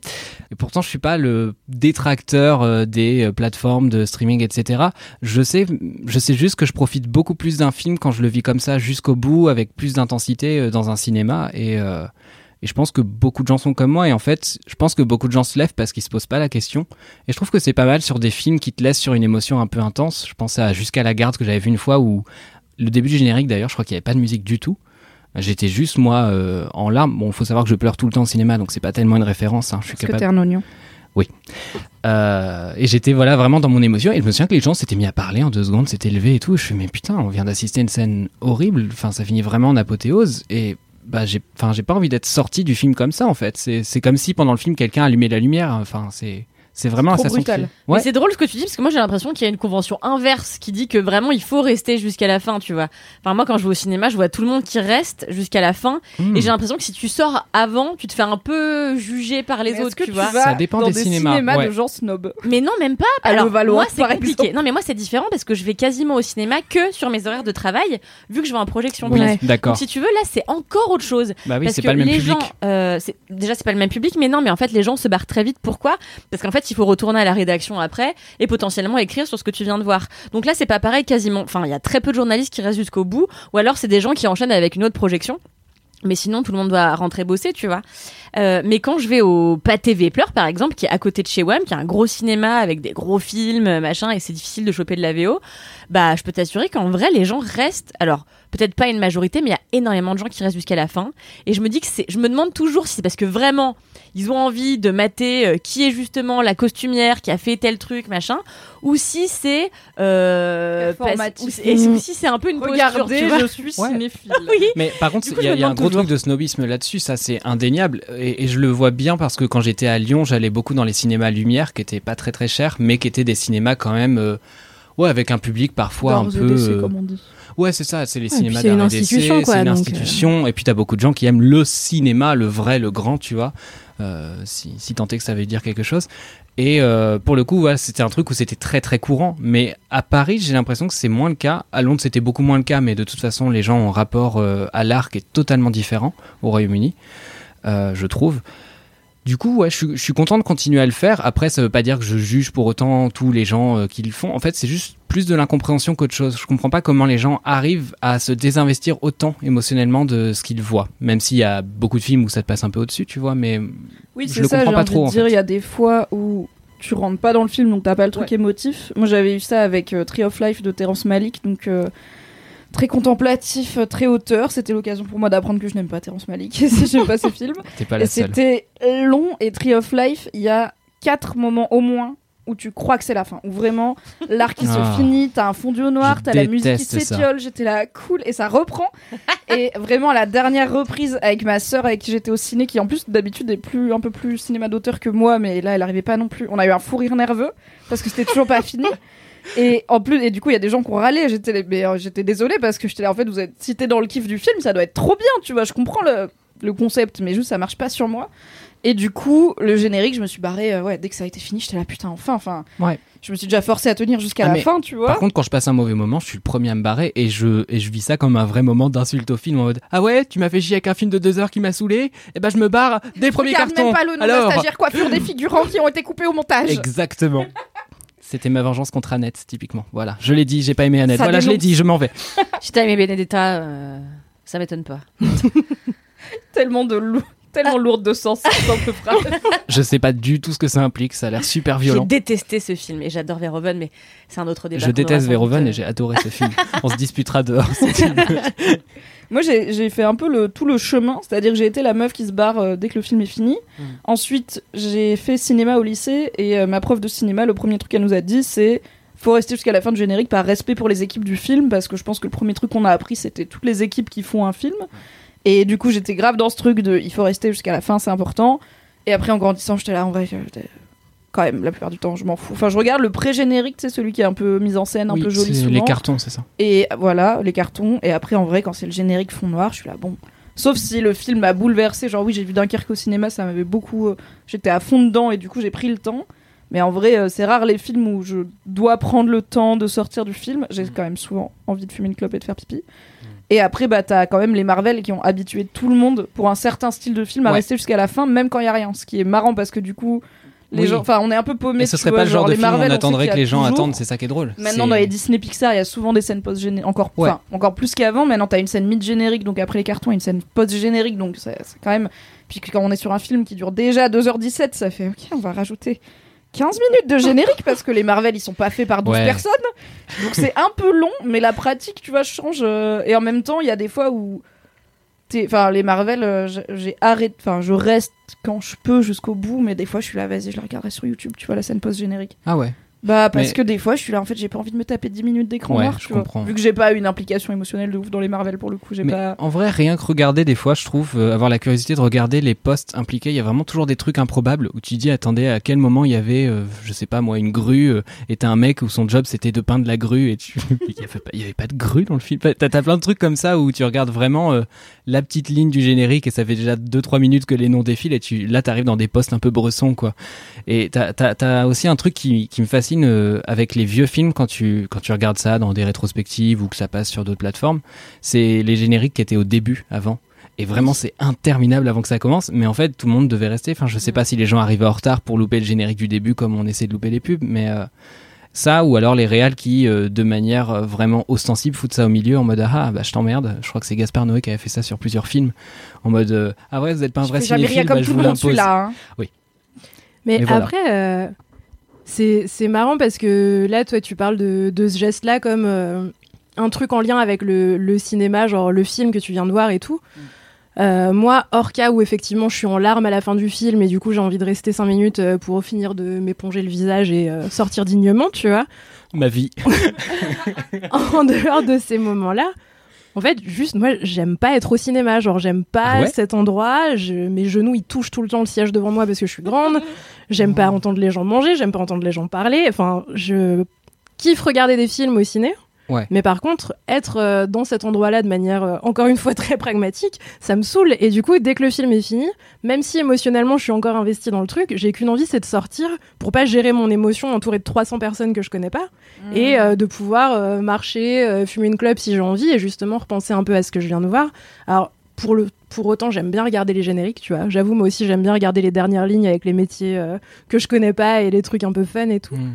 Et pourtant, je suis pas le détracteur euh, des euh, plateformes de streaming, etc. Je sais, je sais juste que je profite beaucoup plus d'un film quand je le vis comme ça jusqu'au bout, avec plus d'intensité euh, dans un cinéma. Et, euh, et je pense que beaucoup de gens sont comme moi. Et en fait, je pense que beaucoup de gens se lèvent parce qu'ils se posent pas la question. Et je trouve que c'est pas mal sur des films qui te laissent sur une émotion un peu intense. Je pense à Jusqu'à la garde que j'avais vu une fois où le début du générique d'ailleurs, je crois qu'il y avait pas de musique du tout. J'étais juste moi euh, en larmes. Bon, faut savoir que je pleure tout le temps au cinéma, donc c'est pas tellement une référence. hein. Je suis que capable. t'es un oignon? Euh, et j'étais voilà vraiment dans mon émotion. Et je me souviens que les gens s'étaient mis à parler en deux secondes, s'étaient levés et tout. Je fais mais putain, on vient d'assister à une scène horrible. Enfin, ça finit vraiment en apothéose. Et bah j'ai, enfin j'ai pas envie d'être sorti du film comme ça en fait. C'est, c'est comme si pendant le film quelqu'un allumait la lumière. Enfin c'est, c'est vraiment trop brutal. Mais Ouais. c'est drôle ce que tu dis parce que moi j'ai l'impression qu'il y a une convention inverse qui dit que vraiment il faut rester jusqu'à la fin, tu vois. Enfin moi quand je vais au cinéma, je vois tout le monde qui reste jusqu'à la fin Hmm. et j'ai l'impression que si tu sors avant, tu te fais un peu juger par les Mais autres, que tu tu vois. vas Ça dépend dans des des cinémas, ouais. de gens snobs Mais non, même pas. À Alors Levallois, moi c'est compliqué. Non mais moi c'est différent parce que je vais quasiment au cinéma que sur mes horaires de travail vu que je vais en projection. Oui. presse. D'accord. Donc si tu veux là c'est encore autre chose. Bah oui, parce c'est que pas le même les public. gens, euh, déjà c'est pas le même public, mais non, mais en fait les gens se barrent très vite. Pourquoi? Parce qu'en fait il faut retourner à la rédaction après et potentiellement écrire sur ce que tu viens de voir. Donc là c'est pas pareil quasiment. Enfin il y a très peu de journalistes qui restent jusqu'au bout, ou alors c'est des gens qui enchaînent avec une autre projection. Mais sinon, tout le monde doit rentrer bosser, tu vois. Euh, mais quand je vais au Pâté Vepler, par exemple, qui est à côté de chez WAM, qui est un gros cinéma avec des gros films, machin, et c'est difficile de choper de la VO, bah, je peux t'assurer qu'en vrai, les gens restent. Alors, peut-être pas une majorité, mais il y a énormément de gens qui restent jusqu'à la fin. Et je me dis que c'est, je me demande toujours si c'est parce que vraiment, ils ont envie de mater euh, qui est justement la costumière qui a fait tel truc, machin, ou si c'est, euh, ou et si c'est un peu une posture, Regardez, tu vois. je suis Ouais. cinéphile. Oui. Mais par contre, il y a, y un gros toujours. truc de snobisme là-dessus, ça c'est indéniable. Et, et je le vois bien parce que quand j'étais à Lyon, j'allais beaucoup dans les cinémas Lumière qui étaient pas très très chers, mais qui étaient des cinémas quand même. euh, Ouais, avec un public parfois un peu. EDC, euh, comme on dit. Ouais, c'est ça, c'est les puis cinémas c'est une d'art et d'essai, institution, quoi, C'est une euh. institution, et puis t'as beaucoup de gens qui aiment le cinéma, le vrai, le grand, tu vois, euh, si, si tant est que ça veut dire quelque chose. Et euh, pour le coup, voilà, c'était un truc où c'était très très courant. Mais à Paris, j'ai l'impression que c'est moins le cas. À Londres, c'était beaucoup moins le cas, mais de toute façon, les gens ont un rapport euh, à l'art qui est totalement différent au Royaume-Uni, euh, je trouve. Du coup, ouais, je, suis- je suis content de continuer à le faire. Après, ça veut pas dire que je juge pour autant tous les gens euh, qui le font. En fait, c'est juste plus de l'incompréhension qu'autre chose. Je comprends pas comment les gens arrivent à se désinvestir autant émotionnellement de ce qu'ils voient. Même s'il y a beaucoup de films où ça te passe un peu au-dessus, tu vois, mais Oui, Je c'est le ça, comprends pas trop, de en dire, fait. il y a des fois où tu rentres pas dans le film, donc t'as pas le truc émotif. Moi, j'avais eu ça avec euh, Tree of Life de Terrence Malick, donc euh, très contemplatif, euh, très hauteur. C'était l'occasion pour moi d'apprendre que je n'aime pas Terrence Malick, si j'aime pas ses films. t'es pas Et la seule. c'était long, et Tree of Life, il y a quatre moments au moins où tu crois que c'est la fin, où vraiment l'arc qui Ah. se finit, t'as un fondu au noir, t'as la musique qui s'étiole, j'étais là cool et ça reprend. et vraiment à la dernière reprise avec ma sœur avec qui j'étais au ciné, qui en plus d'habitude est plus un peu plus cinéma d'auteur que moi, mais là elle arrivait pas non plus. On a eu un fou rire nerveux parce que c'était toujours pas fini. Et en plus, et du coup, il y a des gens qui ont râlé. J'étais, mais euh, j'étais désolée parce que j'étais là. En fait, vous êtes cité dans le kiff du film, ça doit être trop bien, tu vois. Je comprends le, le concept, mais juste ça marche pas sur moi. Et du coup, le générique, je me suis barrée. euh, ouais, dès que ça a été fini, j'étais là, putain, enfin, enfin. Ouais. Je me suis déjà forcée à tenir jusqu'à Ah, la fin, tu vois. Par contre, quand je passe un mauvais moment, je suis le premier à me barrer et je, et je vis ça comme un vrai moment d'insulte au film en mode Ah ouais, tu m'as fait chier avec un film de deux heures qui m'a saoulé? Et ben je me barre des premiers cartons. même pas le nom de Alors, stagiaire coiffure des figurants qui ont été coupés au montage. Exactement. C'était ma vengeance contre Annette, typiquement. Voilà, je l'ai dit, j'ai pas aimé Annette. Ça voilà, je l'ai dit, je m'en vais. Si t'as aimé Benedetta, euh, ça m'étonne pas. Tellement de lou- tellement lourde de sens, cette simple phrase. Je sais pas du tout ce que ça implique, ça a l'air super J'ai violent. détesté ce film et j'adore Verhoeven, mais c'est un autre débat. Je déteste Verhoeven doute, et euh, j'ai adoré ce film. On se disputera dehors. Moi, j'ai fait un peu le, tout le chemin, c'est-à-dire que j'ai été la meuf qui se barre euh, dès que le film est fini. Mm. Ensuite, j'ai fait cinéma au lycée et euh, ma prof de cinéma, le premier truc qu'elle nous a dit, c'est faut rester jusqu'à la fin du générique par respect pour les équipes du film, parce que je pense que le premier truc qu'on a appris, c'était toutes les équipes qui font un film. Et du coup, j'étais grave dans ce truc de il faut rester jusqu'à la fin, c'est important. Et après, en grandissant, j'étais là, en vrai, j'étais- quand même, la plupart du temps, je m'en fous. Enfin, je regarde le pré-générique, c'est celui qui est un peu mis en scène, un Oui, peu joli c'est souvent. les cartons, c'est ça. Et voilà, les cartons. Et après, en vrai, quand c'est le générique fond noir, je suis là, bon. Sauf si le film m'a bouleversé. Genre, oui, j'ai vu Dunkerque au cinéma, ça m'avait beaucoup. euh, J'étais à fond dedans et du coup, j'ai pris le temps. Mais en vrai, euh, c'est rare les films où je dois prendre le temps de sortir du film. J'ai quand même souvent envie de fumer une clope et de faire pipi. Et après, bah, t'as quand même les Marvel qui ont habitué tout le monde pour un certain style de film à Ouais. rester jusqu'à la fin, même quand il y a rien. Ce qui est marrant parce que du coup, les Oui. gens. Enfin, on est un peu paumés. Mais ce serait vois, pas le genre de film Marvel, on attendrait que les gens toujours- attendent, c'est ça qui est drôle. Maintenant, dans les Disney Pixar, il y a souvent des scènes post-génériques. Encore, Ouais. encore plus qu'avant. Maintenant, t'as une scène mid-générique, donc après les cartons, une scène post-générique. Donc, c'est c'est quand même. Puis quand on est sur un film qui dure déjà 2h17, ça fait OK, on va rajouter 15 minutes de générique parce que les Marvel, ils sont pas faits par 12 Ouais. personnes. Donc, c'est un peu long, mais la pratique, tu vois, change. euh, Et en même temps, il y a des fois où. Enfin, les Marvel, euh, j'ai- arrêté. Enfin, je reste quand je peux jusqu'au bout, mais des fois, je suis là, vas-y, je la regarderai sur YouTube, tu vois, la scène post-générique. Ah ouais. Bah parce Mais- que des fois je suis là en fait j'ai pas envie de me taper 10 minutes d'écran Ouais, noir je comprends. vu que j'ai pas une implication émotionnelle de ouf dans les Marvel pour le coup j'ai pas en vrai, rien que regarder des fois, je trouve, euh, avoir la curiosité de regarder les postes impliqués, il y a vraiment toujours des trucs improbables où tu dis, attendez, à quel moment il y avait, euh, je sais pas moi, une grue, euh, et t'as un mec où son job c'était de peindre la grue, et tu... il, y avait pas, il y avait pas de grue dans le film. T'as t'as plein de trucs comme ça où tu regardes vraiment euh, la petite ligne du générique et ça fait déjà 2-3 minutes que les noms défilent et tu, là t'arrives dans des postes un peu bressons quoi. Et t'as t'as- t'as aussi un truc qui, qui me fascine euh, avec les vieux films quand tu, quand tu regardes ça dans des rétrospectives ou que ça passe sur d'autres plateformes, c'est les génériques qui étaient au début avant. Et vraiment, c'est interminable avant que ça commence. Mais en fait, tout le monde devait rester. Enfin, je sais pas si les gens arrivaient en retard pour louper le générique du début comme on essaie de louper les pubs, mais euh, ça ou alors les réals qui, euh, de manière vraiment ostensible, foutent ça au milieu en mode ah bah je t'emmerde. Je crois que c'est Gaspard Noé qui avait fait ça sur plusieurs films en mode euh, ah ouais vous êtes pas un je vrai cinéphile, comme bah, je tout vous le monde l'impose. hein. Mais Et voilà. après, euh, c'est c'est marrant parce que là, toi, tu parles de, de ce geste-là comme euh, un truc en lien avec le, le cinéma, genre le film que tu viens de voir et tout. Euh, moi, hors cas où effectivement je suis en larmes à la fin du film et du coup j'ai envie de rester 5 minutes euh, pour finir de m'éponger le visage et euh, sortir dignement, tu vois. Ma vie. en dehors de ces moments-là, en fait, juste moi, j'aime pas être au cinéma. Genre, j'aime pas Ah ouais cet endroit. Je, mes genoux, ils touchent tout le temps le siège devant moi parce que je suis grande. J'aime pas entendre les gens manger. J'aime pas entendre les gens parler. Enfin, je kiffe regarder des films au ciné. Ouais. Mais par contre, être euh, dans cet endroit-là de manière, euh, encore une fois, très pragmatique, ça me saoule. Et du coup, dès que le film est fini, même si émotionnellement je suis encore investie dans le truc, j'ai qu'une envie, c'est de sortir pour pas gérer mon émotion entourée de 300 personnes que je connais pas et euh, de pouvoir euh, marcher, euh, fumer une clope si j'ai envie et justement repenser un peu à ce que je viens de voir. Alors, pour, le, pour autant, j'aime bien regarder les génériques, tu vois. J'avoue, moi aussi, j'aime bien regarder les dernières lignes avec les métiers euh, que je connais pas et les trucs un peu fun et tout. Hmm.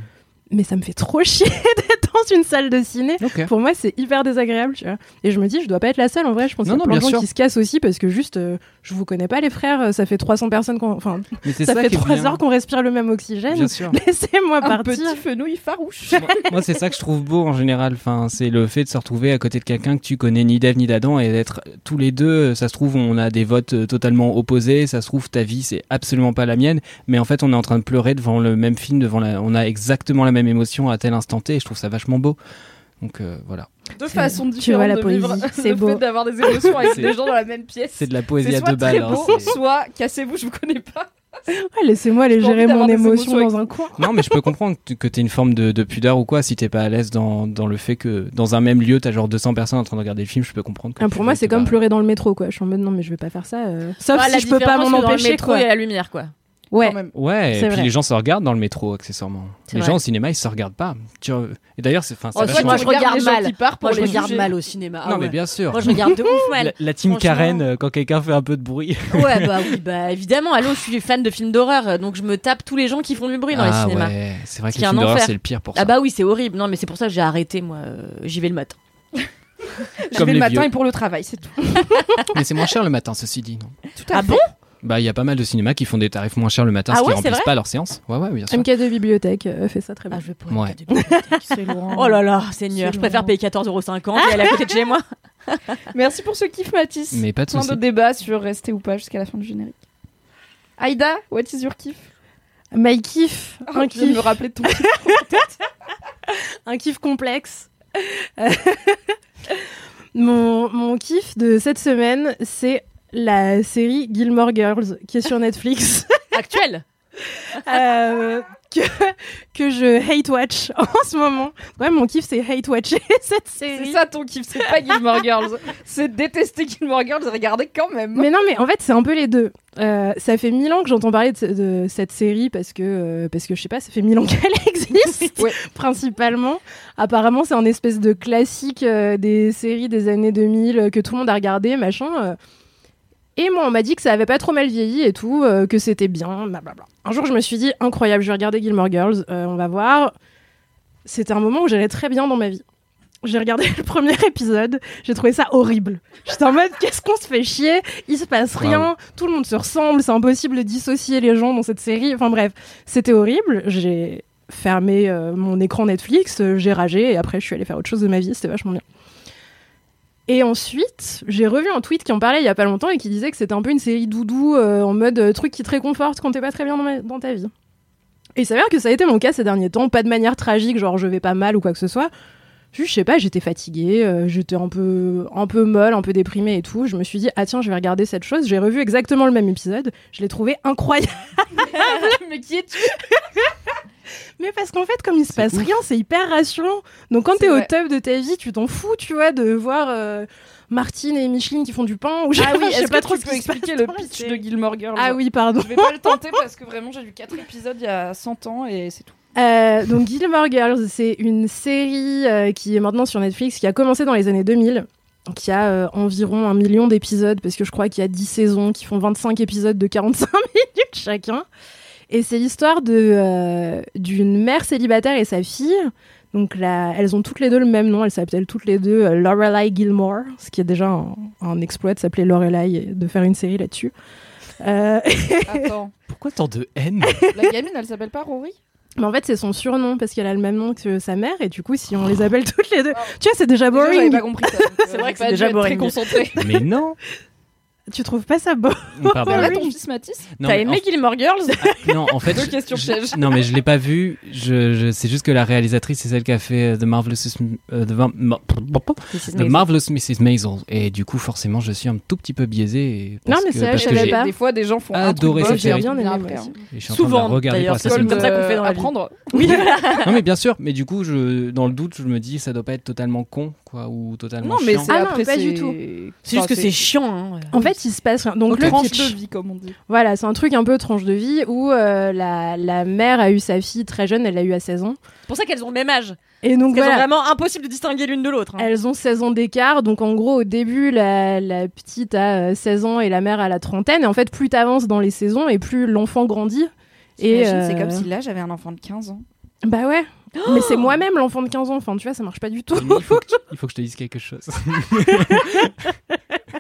Mais ça me fait trop chier d'être dans une salle de ciné. Pour moi, c'est hyper désagréable, tu vois. Et je me dis, je dois pas être la seule. En vrai, je pense qu'il Non, y a non, plein de bien gens sûr. qui se cassent aussi parce que juste, euh, je vous connais pas, les frères. Ça fait 300 personnes qu'on. Enfin, ça, fait qui est 3 bien. heures qu'on respire le même oxygène. Bien sûr. Laissez-moi Un partir. petit fenouil farouche. moi, moi, c'est ça que je trouve beau en général. Enfin, c'est le fait de se retrouver à côté de quelqu'un que tu connais ni d'Ève ni d'Adam et d'être tous les deux. Ça se trouve, on a des votes euh, totalement opposés. Ça se trouve, ta vie c'est absolument pas la mienne. Mais en fait, on est en train de pleurer devant le même film, devant la. On a exactement la même émotion à tel instant T. Et je trouve ça vachement beau. Donc euh, voilà. Deux façons tu vois différentes la de poésie, vivre c'est le beau. fait d'avoir des émotions avec C'est- des gens dans la même pièce. C'est de la poésie à deux balles. hein, beau, c'est- soit cassez-vous, je vous connais pas. Ouais, Laissez-moi aller gérer mon émotion dans un coin. Non, mais je peux comprendre que t'aies une forme de, de pudeur ou quoi. Si t'es pas à l'aise dans, dans le fait que dans un même lieu, t'as genre 200 personnes en train de regarder le film, je peux comprendre. que Ah, pour moi, c'est comme pleurer dans le métro, quoi. Je suis en mode non, mais je vais pas faire ça. euh. Sauf Ah, si je peux pas m'en c'est dans le empêcher, métro, quoi. Il y a la lumière, quoi. Ouais. Quand même. Ouais, et puis vrai. les gens se regardent dans le métro, accessoirement. Les vrai. gens au cinéma, ils se regardent pas. Tu- Et d'ailleurs, c'est enfin, Oh, moi, je regarde les gens mal. qui partent pour Moi, je les regarde juger. mal au cinéma. Ah Non, mais bien sûr. Moi, je regarde de ouf La, mal. la team Franchement. Karen, euh, quand quelqu'un fait un peu de bruit. Ouais, bah oui, bah évidemment. Allô, je suis fan de films d'horreur, donc je me tape tous les gens qui font du bruit dans ah les cinémas. ouais, c'est vrai que les films d'horreur, c'est le pire pour ça. Ah bah oui, c'est horrible. Non, mais c'est pour ça que j'ai arrêté, moi. euh, J'y vais le matin. Comme vais le matin et pour le travail, c'est tout. Mais c'est moins cher le matin, ceci dit. Non? Tout à Ah bon? Bah, il y a pas mal de cinémas qui font des tarifs moins chers le matin, Ah ce qui ouais, c'est remplissent pas leurs séances. Ouais, ouais, bien sûr. MK2 Bibliothèque euh, fait ça très bien. Ah, je vais pour Ouais. une bibliothèque. C'est loin. Oh là là, Seigneur, je préfère payer 14,50€ et aller à côté de chez moi. Merci pour ce kiff, Mathis. Mais pas de Plein soucis. de débats sur rester ou pas jusqu'à la fin du générique. Aïda, what is your kiff? My kiff, Oh, un de me kiff, rappeler de ton kiff. un kiff complexe. Mon, mon kiff de cette semaine, c'est la série Gilmore Girls qui est sur Netflix. Actuel. euh, que, que je hate watch en ce moment. Ouais, mon kiff, c'est hate watcher cette C'est série. ça ton kiff, c'est pas Gilmore Girls. C'est détester Gilmore Girls et regarder quand même. Mais non, mais en fait, c'est un peu les deux. Euh, ça fait mille ans que j'entends parler de, ce- de cette série parce que, euh, parce que je sais pas, ça fait mille ans qu'elle existe, Ouais. principalement. Apparemment, c'est un espèce de classique des séries des années 2000 euh, que tout le monde a regardé, machin. Et moi, on m'a dit que ça avait pas trop mal vieilli et tout, euh, que c'était bien, blablabla. Un jour, je me suis dit, incroyable, je vais regarder Gilmore Girls, euh, on va voir. C'était un moment où j'allais très bien dans ma vie. J'ai regardé le premier épisode, j'ai trouvé ça horrible. J'étais en mode, qu'est-ce qu'on se fait chier? Il se passe rien, tout le monde se ressemble, c'est impossible de dissocier les gens dans cette série. Enfin bref, c'était horrible. J'ai fermé euh, mon écran Netflix, j'ai ragé et après je suis allée faire autre chose de ma vie, c'était vachement bien. Et ensuite, j'ai revu un tweet qui en parlait il y a pas longtemps et qui disait que c'était un peu une série doudou euh, en mode euh, truc qui te réconforte quand t'es pas très bien dans, ma- dans ta vie. Et il s'avère que ça a été mon cas ces derniers temps, pas de manière tragique, genre je vais pas mal ou quoi que ce soit. Juste, je sais pas, j'étais fatiguée, euh, j'étais un peu, un peu molle, un peu déprimée et tout. Je me suis dit, ah tiens, je vais regarder cette chose. J'ai revu exactement le même épisode. Je l'ai trouvé incroyable. mais qui es-tu? Mais parce qu'en fait, comme il se passe ouf. rien, c'est hyper rassurant. Donc quand t'es au top de ta vie, tu t'en fous, tu vois, de voir euh, Martine et Micheline qui font du pain ou je Ah oui, pas, je sais pas que trop tu ce peux expliquer le pitch de Gilmore Girls Ah oui, pardon. Je vais pas le tenter parce que vraiment j'ai vu 4 épisodes il y a 100 ans et c'est tout. Euh, donc Gilmore Girls, c'est une série euh, qui est maintenant sur Netflix, qui a commencé dans les années 2000, qui a euh, environ un million d'épisodes, parce que je crois qu'il y a 10 saisons qui font 25 épisodes de 45 minutes chacun. Et c'est l'histoire de euh, d'une mère célibataire et sa fille. Donc là, elles ont toutes les deux le même nom, elles s'appellent toutes les deux euh, Lorelai Gilmore, ce qui est déjà un, un exploit de s'appeler Lorelai et de faire une série là-dessus. Euh, Attends, Pourquoi tant de haine? La gamine elle s'appelle pas Rory? Mais en fait, c'est son surnom parce qu'elle a le même nom que sa mère et du coup, si on les appelle toutes les deux, tu vois, c'est déjà Déjà, J'avais boring. pas compris ça. C'est vrai que c'est dû déjà être boring. Très concentré. Mais non Tu trouves pas ça beau? Oui. ton fils Mathis? Non, T'as aimé en- Gilmore Girls Non, en fait, Deux je- questions je-. Non, mais je l'ai pas vu. Je, je- c'est juste que la réalisatrice, c'est celle qui a fait euh, The Marvelous, euh, The, The Marvelous Mrs. Maisel. Et du coup, forcément, je suis un tout petit peu biaisé. Non, mais c'est vrai, je que pas. Des fois des gens font un truc cette série. bien aimé, hein. je suis en train de Souvent, regarder pour c'est comme ça qu'on fait dans apprendre. Oui. Non, mais bien sûr. Mais du coup, je, dans le doute, je me dis, ça doit pas être totalement con, quoi, ou totalement Non mais c'est Ah pas du tout. C'est juste que c'est chiant. hein. En fait, fait, il se passe rien. Donc, le tranche pitch. de vie, comme on dit. Voilà, c'est un truc un peu tranche de vie où euh, la, la mère a eu sa fille très jeune, elle l'a eu à 16 ans. C'est pour ça qu'elles ont le même âge. Et donc voilà, ont vraiment impossible de distinguer l'une de l'autre. hein. elles ont 16 ans d'écart. Donc en gros, au début, la, la petite a euh, 16 ans et la mère a la trentaine. Et en fait, plus t'avances dans les saisons et plus l'enfant grandit. Et C'est euh, comme si là, j'avais un enfant de 15 ans. Bah ouais. Mais c'est moi-même l'enfant de 15 ans. Enfin, tu vois, ça marche pas du tout. Il faut, que, il faut que je te dise quelque chose.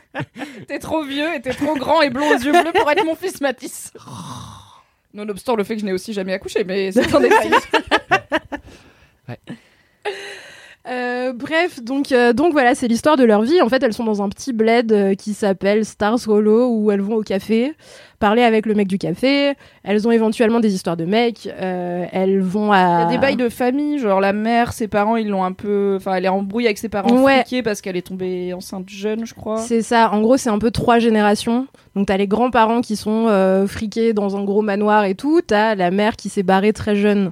T'es trop vieux et t'es trop grand et blond aux yeux bleus pour être mon fils Matisse. Nonobstant le fait que je n'ai aussi jamais accouché, mais c'est un détail. Euh, bref, donc, euh, donc voilà, c'est l'histoire de leur vie. En fait, elles sont dans un petit bled euh, qui s'appelle Stars Hollow où elles vont au café parler avec le mec du café. Elles ont éventuellement des histoires de mecs. elles vont à. Il y a des bails de famille, genre la mère, ses parents, ils l'ont un peu. Enfin, elle est embrouillée avec ses parents Ouais. friqués parce qu'elle est tombée enceinte jeune, je crois. C'est ça. En gros, c'est un peu trois générations. Donc, t'as les grands-parents qui sont friqués dans un gros manoir et tout. T'as la mère qui s'est barrée très jeune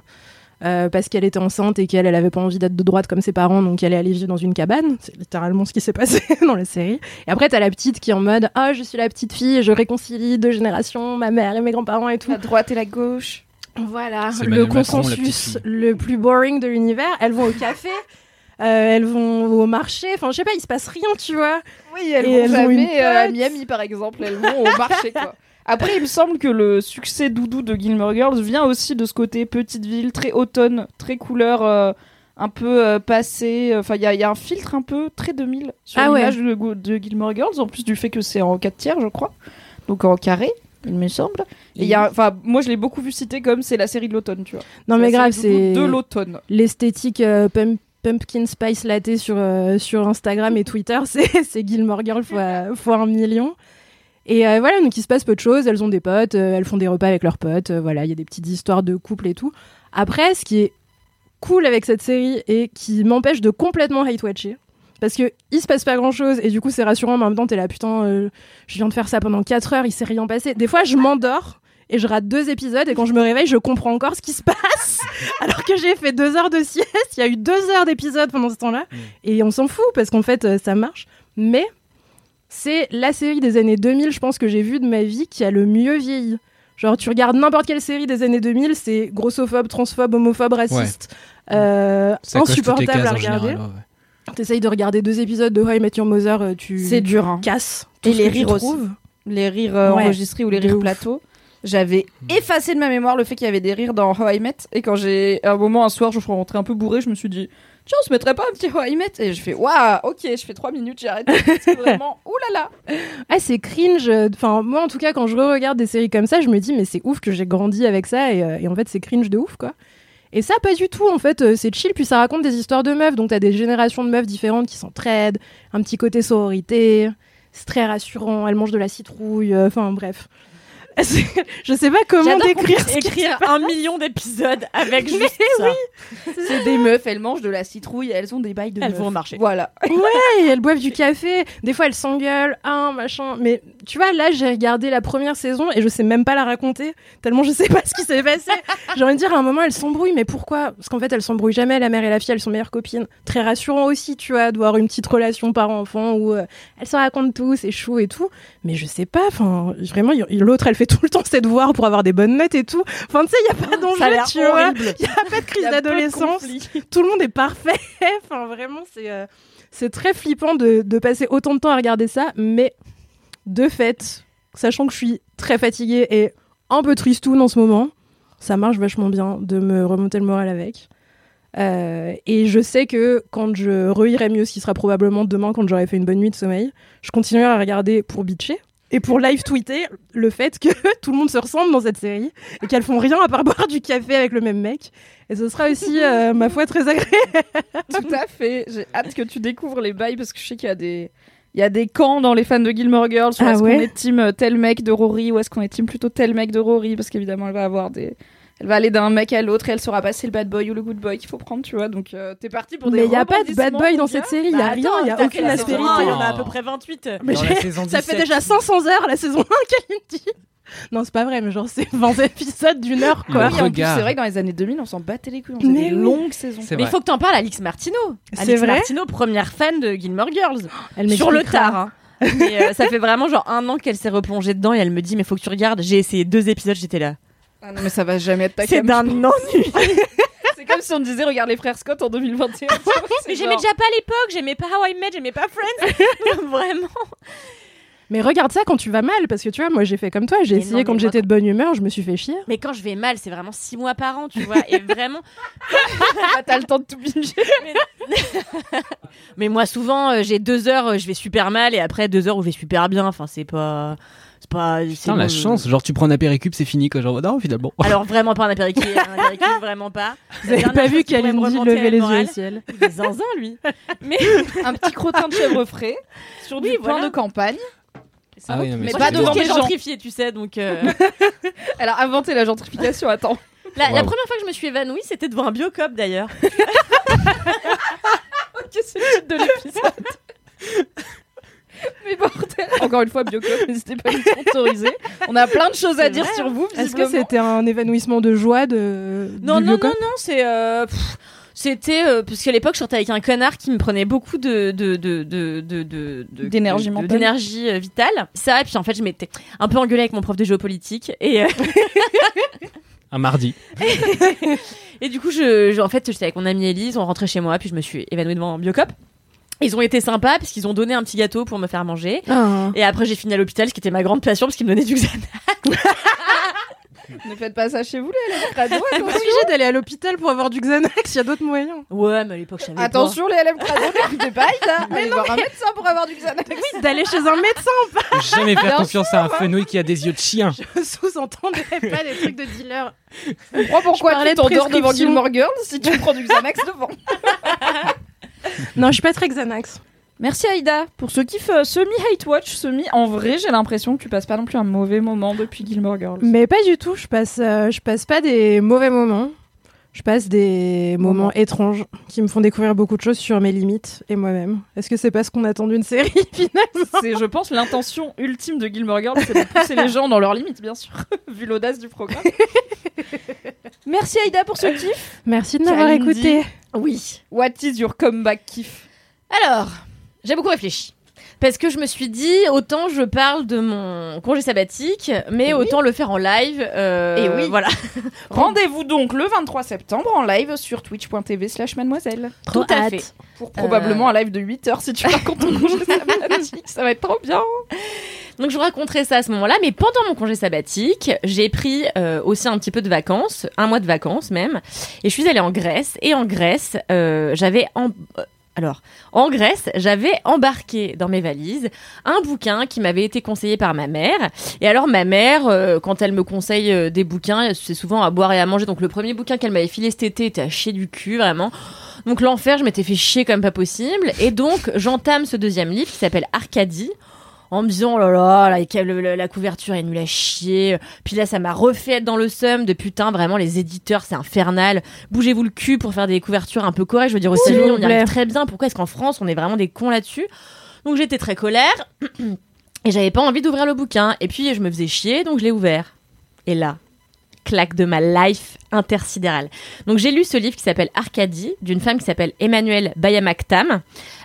euh, parce qu'elle était enceinte et qu'elle elle avait pas envie d'être de droite comme ses parents, donc elle est allée vivre dans une cabane. C'est littéralement ce qui s'est passé dans la série. Et après, t'as la petite qui est en mode Ah, je suis la petite fille, je réconcilie deux générations, ma mère et mes grands-parents et tout. La droite et la gauche. Voilà, C'est le consensus le plus boring de l'univers. Elles vont au café. euh, elles vont au marché, enfin je sais pas, il se passe rien, tu vois. Oui, elles Et vont elles ont une jamais euh, à. Miami, par exemple. Elles vont au marché, quoi. Après, il me semble que le succès doudou de Gilmore Girls vient aussi de ce côté petite ville, très automne, très couleur, euh, un peu euh, passé. Enfin, il y, a- il y a un filtre un peu très 2000 sur Ah ouais. l'image de, de Gilmore Girls, en plus du fait que c'est en 4 tiers, je crois. Donc en carré, il me semble. Et il y a, enfin, moi je l'ai beaucoup vu citer comme c'est la série de l'automne, tu vois. Non mais grave, c'est de l'automne. l'esthétique euh, pump- pumpkin spice latte sur, euh, sur Instagram et Twitter, c'est c'est Gilmore Girl fois, fois un million. Et euh, voilà, donc il se passe peu de choses, elles ont des potes, euh, elles font des repas avec leurs potes, euh, voilà, il y a des petites histoires de couple et tout. Après, ce qui est cool avec cette série et qui m'empêche de complètement hate-watcher, parce que il se passe pas grand chose et du coup c'est rassurant, mais en même temps t'es là, putain, je viens de faire ça pendant 4 heures, il s'est rien passé. Des fois je m'endors et je rate deux épisodes et quand je me réveille, je comprends encore ce qui se passe alors que j'ai fait deux heures de sieste. Il y a eu deux heures d'épisode pendant ce temps-là et on s'en fout parce qu'en fait ça marche. Mais c'est la série des années 2000, je pense que j'ai vu de ma vie qui a le mieux vieilli. Genre, tu regardes n'importe quelle série des années 2000, c'est grossophobe, transphobe, homophobe, raciste, euh, insupportable à regarder. ouais. T'essayes de regarder deux épisodes de How I Met Your Mother, euh, tu C'est dur, hein. casses. tout Et ce les que tu rires aussi. les rires euh, Ouais. enregistrés ou les rires plateaux. J'avais effacé de ma mémoire le fait qu'il y avait des rires dans How I Met. Et quand j'ai, à un moment, un soir, je suis rentrée un peu bourrée, je me suis dit, tiens, on se mettrait pas un petit How Et je fais, waouh, ok, je fais trois minutes, j'arrête. C'est vraiment, oulala. Ah, c'est cringe. Enfin, moi, en tout cas, quand je regarde des séries comme ça, je me dis, mais c'est ouf que j'ai grandi avec ça. Et, euh, en fait, c'est cringe de ouf, quoi. Et ça, pas du tout. En fait, euh, c'est chill. Puis ça raconte des histoires de meufs. Donc, t'as des générations de meufs différentes qui s'entraident. Un petit côté sororité. C'est très rassurant. Elles mangent de la citrouille. euh, Enfin, bref. Je sais pas comment décrire ce qui écrire un million d'épisodes avec juste ça. C'est des meufs, elles mangent de la citrouille, elles ont des bails de Elles meufs. vont au marché. Voilà. Ouais, et elles boivent du café. Des fois, elles s'engueulent, un machin. Mais tu vois, là, j'ai regardé la première saison et je sais même pas la raconter, tellement je sais pas ce qui s'est passé. j'ai envie de dire, à un moment, elles s'embrouillent, mais pourquoi? Parce qu'en fait, elles s'embrouillent jamais. La mère et la fille, elles sont meilleures copines. Très rassurant aussi, tu vois, d'avoir une petite relation parent-enfant où euh, elles se racontent tout, c'est chou et tout. Mais je sais pas, enfin, vraiment, l'autre, elle fait tout le temps ses devoirs pour avoir des bonnes notes et tout. Enfin, tu sais, il y a pas d'enjeu, tu vois. Il y a pas de crise d'adolescence tout le monde est parfait. enfin, vraiment, c'est euh, c'est très flippant de, de passer autant de temps à regarder ça. Mais de fait, sachant que je suis très fatiguée et un peu tristoune en ce moment, ça marche vachement bien de me remonter le moral avec. Euh, et je sais que quand je reirai mieux, ce qui sera probablement demain quand j'aurai fait une bonne nuit de sommeil, je continuerai à regarder pour bitcher et pour live tweeter le fait que tout le monde se ressemble dans cette série et qu'elles font rien à part boire du café avec le même mec. Et ce sera aussi, euh, ma foi, très agréable. Tout à fait. J'ai hâte que tu découvres les bails parce que je sais qu'il y a des. Il y a des camps dans les fans de Gilmore Girls. sur Ah est-ce ouais qu'on est team euh, tel mec de Rory? Ou est-ce qu'on est team plutôt tel mec de Rory? Parce qu'évidemment, elle va avoir des. Elle va aller d'un mec à l'autre et elle saura passer le bad boy ou le good boy qu'il faut prendre, tu vois. Donc, euh, t'es parti pour des. Mais il n'y a pas de bad boy dans cette série, il n'y a Bah, rien, il n'y a aucune aspérité. Il y en a à peu près 28. Mais Dans j'ai- la saison Ça fait 17. déjà 500 heures la saison 1 qu'elle dit. Non, c'est pas vrai, mais genre c'est 20 épisodes d'une heure quoi. Oui, en plus, c'est vrai que dans les années 2000, on s'en battait les couilles. On faisait Mais des oui. longues saisons. C'est Mais il faut que t'en parles à Alix. C'est Alix vrai Martineau, première fan de Gilmore Girls. Elle Sur le tard. hein. Mais, euh, ça fait vraiment genre un an qu'elle s'est replongée dedans et elle me dit mais faut que tu regardes. J'ai essayé deux épisodes, j'étais là. Ah non, mais ça va jamais être ta C'est d'un ennui. C'est comme si on disait regarde les frères Scott en 2021. tu vois, c'est Mais j'aimais genre- déjà pas à l'époque, j'aimais pas How I Met, j'aimais pas Friends. vraiment. Mais regarde ça quand tu vas mal, parce que tu vois, moi j'ai fait comme toi, j'ai Mais essayé non, mais quand j'étais de bonne humeur, je me suis fait chier. Mais quand je vais mal, c'est vraiment six mois par an, tu vois. Et vraiment. Ah, T'as le temps de tout binger. Mais moi, souvent, euh, j'ai deux heures, euh, je vais super mal et après deux heures où je vais super bien. Enfin, c'est pas. C'est pas. Putain, la bon. chance. Genre, tu prends un apéricube, c'est fini, quoi. Genre, non, finalement. Alors, vraiment pas un apéritif, vraiment pas. Vous avez pas vu Kalindi lever les yeux au ciel Il est zinzin, lui. Mais. Un petit crottin de chèvre frais sur Oui, du pain voilà. de campagne. Ah oui, non, mais pas devant qu'elle est gens. gentrifiée, tu sais, donc. euh, Elle a inventé la gentrification, attends. La, la première fois que je me suis évanouie, c'était devant un biocop d'ailleurs. Ok, c'est le titre de l'épisode. Mais bordel Encore une fois, Biocop, n'hésitez pas à nous sponsoriser. On a plein de choses à dire vrai, sur vous, Est-ce que c'était un évanouissement de joie de Non, du non, non, non, c'est. euh, C'était euh, parce qu'à l'époque je sortais avec un connard qui me prenait beaucoup de de de de de de- de- D'énergie de- mentale. d'énergie euh, vitale. Ça et puis en fait je m'étais un peu engueulée avec mon prof de géopolitique et euh, Un mardi. et du coup je, je- en fait j'étais avec mon amie Elise, on rentrait chez moi puis je me suis évanouie devant un biocop. Ils ont été sympas parce qu'ils ont donné un petit gâteau pour me faire manger. Ah. Et après j'ai fini à l'hôpital, ce qui était ma grande passion parce qu'ils me donnaient du Xanax. Ne faites pas ça chez vous, les élèves crado, Pas attention. obligé d'aller à l'hôpital pour avoir du Xanax, il y a d'autres moyens. Ouais, mais à l'époque je savais pas. Attention, les élèves crado, n'écoutez pas Ida. Allez voir un médecin pour avoir du Xanax. D'aller chez un médecin, Jamais faire Bien confiance à un fenouil qui a des yeux de chien. je sous-entendais pas des trucs de dealer. On comprend pourquoi Je tu t'endors devant. Gilmore Girls si tu prends du Xanax devant. Non, je suis pas très Xanax. Merci Aïda pour ce kiff euh, semi-hate watch, semi. En vrai, j'ai l'impression que tu passes pas non plus un mauvais moment depuis Gilmore Girls. Mais pas du tout, je passe, euh, je passe pas des mauvais moments. Je passe des moments Moments. étranges qui me font découvrir beaucoup de choses sur mes limites et moi-même. Est-ce que c'est pas ce qu'on attend d'une série finalement C'est, je pense, l'intention ultime de Gilmore Girls, c'est de pousser les gens dans leurs limites, bien sûr, vu l'audace du programme. Merci Aïda pour ce kiff. Merci de m'avoir écouté. Oui. What is your comeback kiff? Alors, j'ai beaucoup réfléchi. Parce que je me suis dit, autant je parle de mon congé sabbatique, mais Eh oui. autant le faire en live. euh, Eh oui. Voilà. Rendez-vous donc le 23 septembre en live sur twitch.tv slash mademoiselle. Tout à fait. Pour probablement un live de 8 heures si tu racontes ton congé sabbatique. Ça va être trop bien. Donc je vous raconterai ça à ce moment-là, mais pendant mon congé sabbatique, j'ai pris euh, aussi un petit peu de vacances, un mois de vacances même, et je suis allée en Grèce. Et en Grèce, euh, j'avais en... Alors, en Grèce, j'avais embarqué dans mes valises un bouquin qui m'avait été conseillé par ma mère. Et alors, ma mère, euh, quand elle me conseille euh, des bouquins, c'est souvent à boire et à manger. Donc, le premier bouquin qu'elle m'avait filé cet été était à chier du cul, vraiment. Donc, l'enfer, je m'étais fait chier comme pas possible. Et donc, j'entame ce deuxième livre qui s'appelle Arcadie en me disant oh là là la, la- la couverture est nulle à chier puis là ça m'a refait être dans le seum de putain vraiment les éditeurs c'est infernal. Bougez-vous le cul pour faire des couvertures un peu correctes. Je veux dire États-Unis vous on y arrive très bien. Pourquoi est-ce qu'en France on est vraiment des cons là-dessus? Donc j'étais très colère. Et j'avais pas envie d'ouvrir le bouquin. Et puis je me faisais chier donc je l'ai ouvert. Et là claque de ma life intersidérale. Donc j'ai lu ce livre qui s'appelle Arcadie d'une femme qui s'appelle Emmanuelle Bayamaktam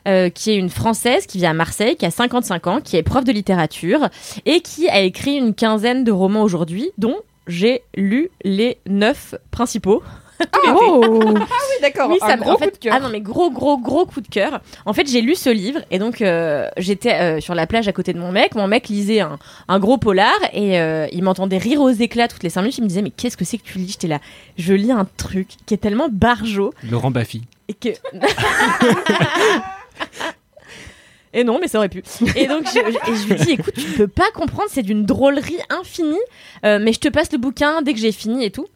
euh, qui est une française qui vit à Marseille, qui a 55 ans, qui est prof de littérature et qui a écrit une quinzaine de romans aujourd'hui, dont j'ai lu les neuf principaux. Oh Oui, d'accord. Oui, ça gros en fait- coup de cœur. Ah non, mais gros, gros, gros coup de cœur. En fait, j'ai lu ce livre et donc euh, j'étais euh, sur la plage à côté de mon mec. Mon mec lisait un, un gros polar et euh, il m'entendait rire aux éclats toutes les cinq minutes. Il me disait, mais qu'est-ce que c'est que tu lis? J'étais là, je lis un truc qui est tellement barjot Laurent Baffy. et que. Et non, mais ça aurait pu. Et donc, je, je- et je lui dis, écoute, tu peux pas comprendre, c'est d'une drôlerie infinie, euh, mais je te passe le bouquin dès que j'ai fini et tout.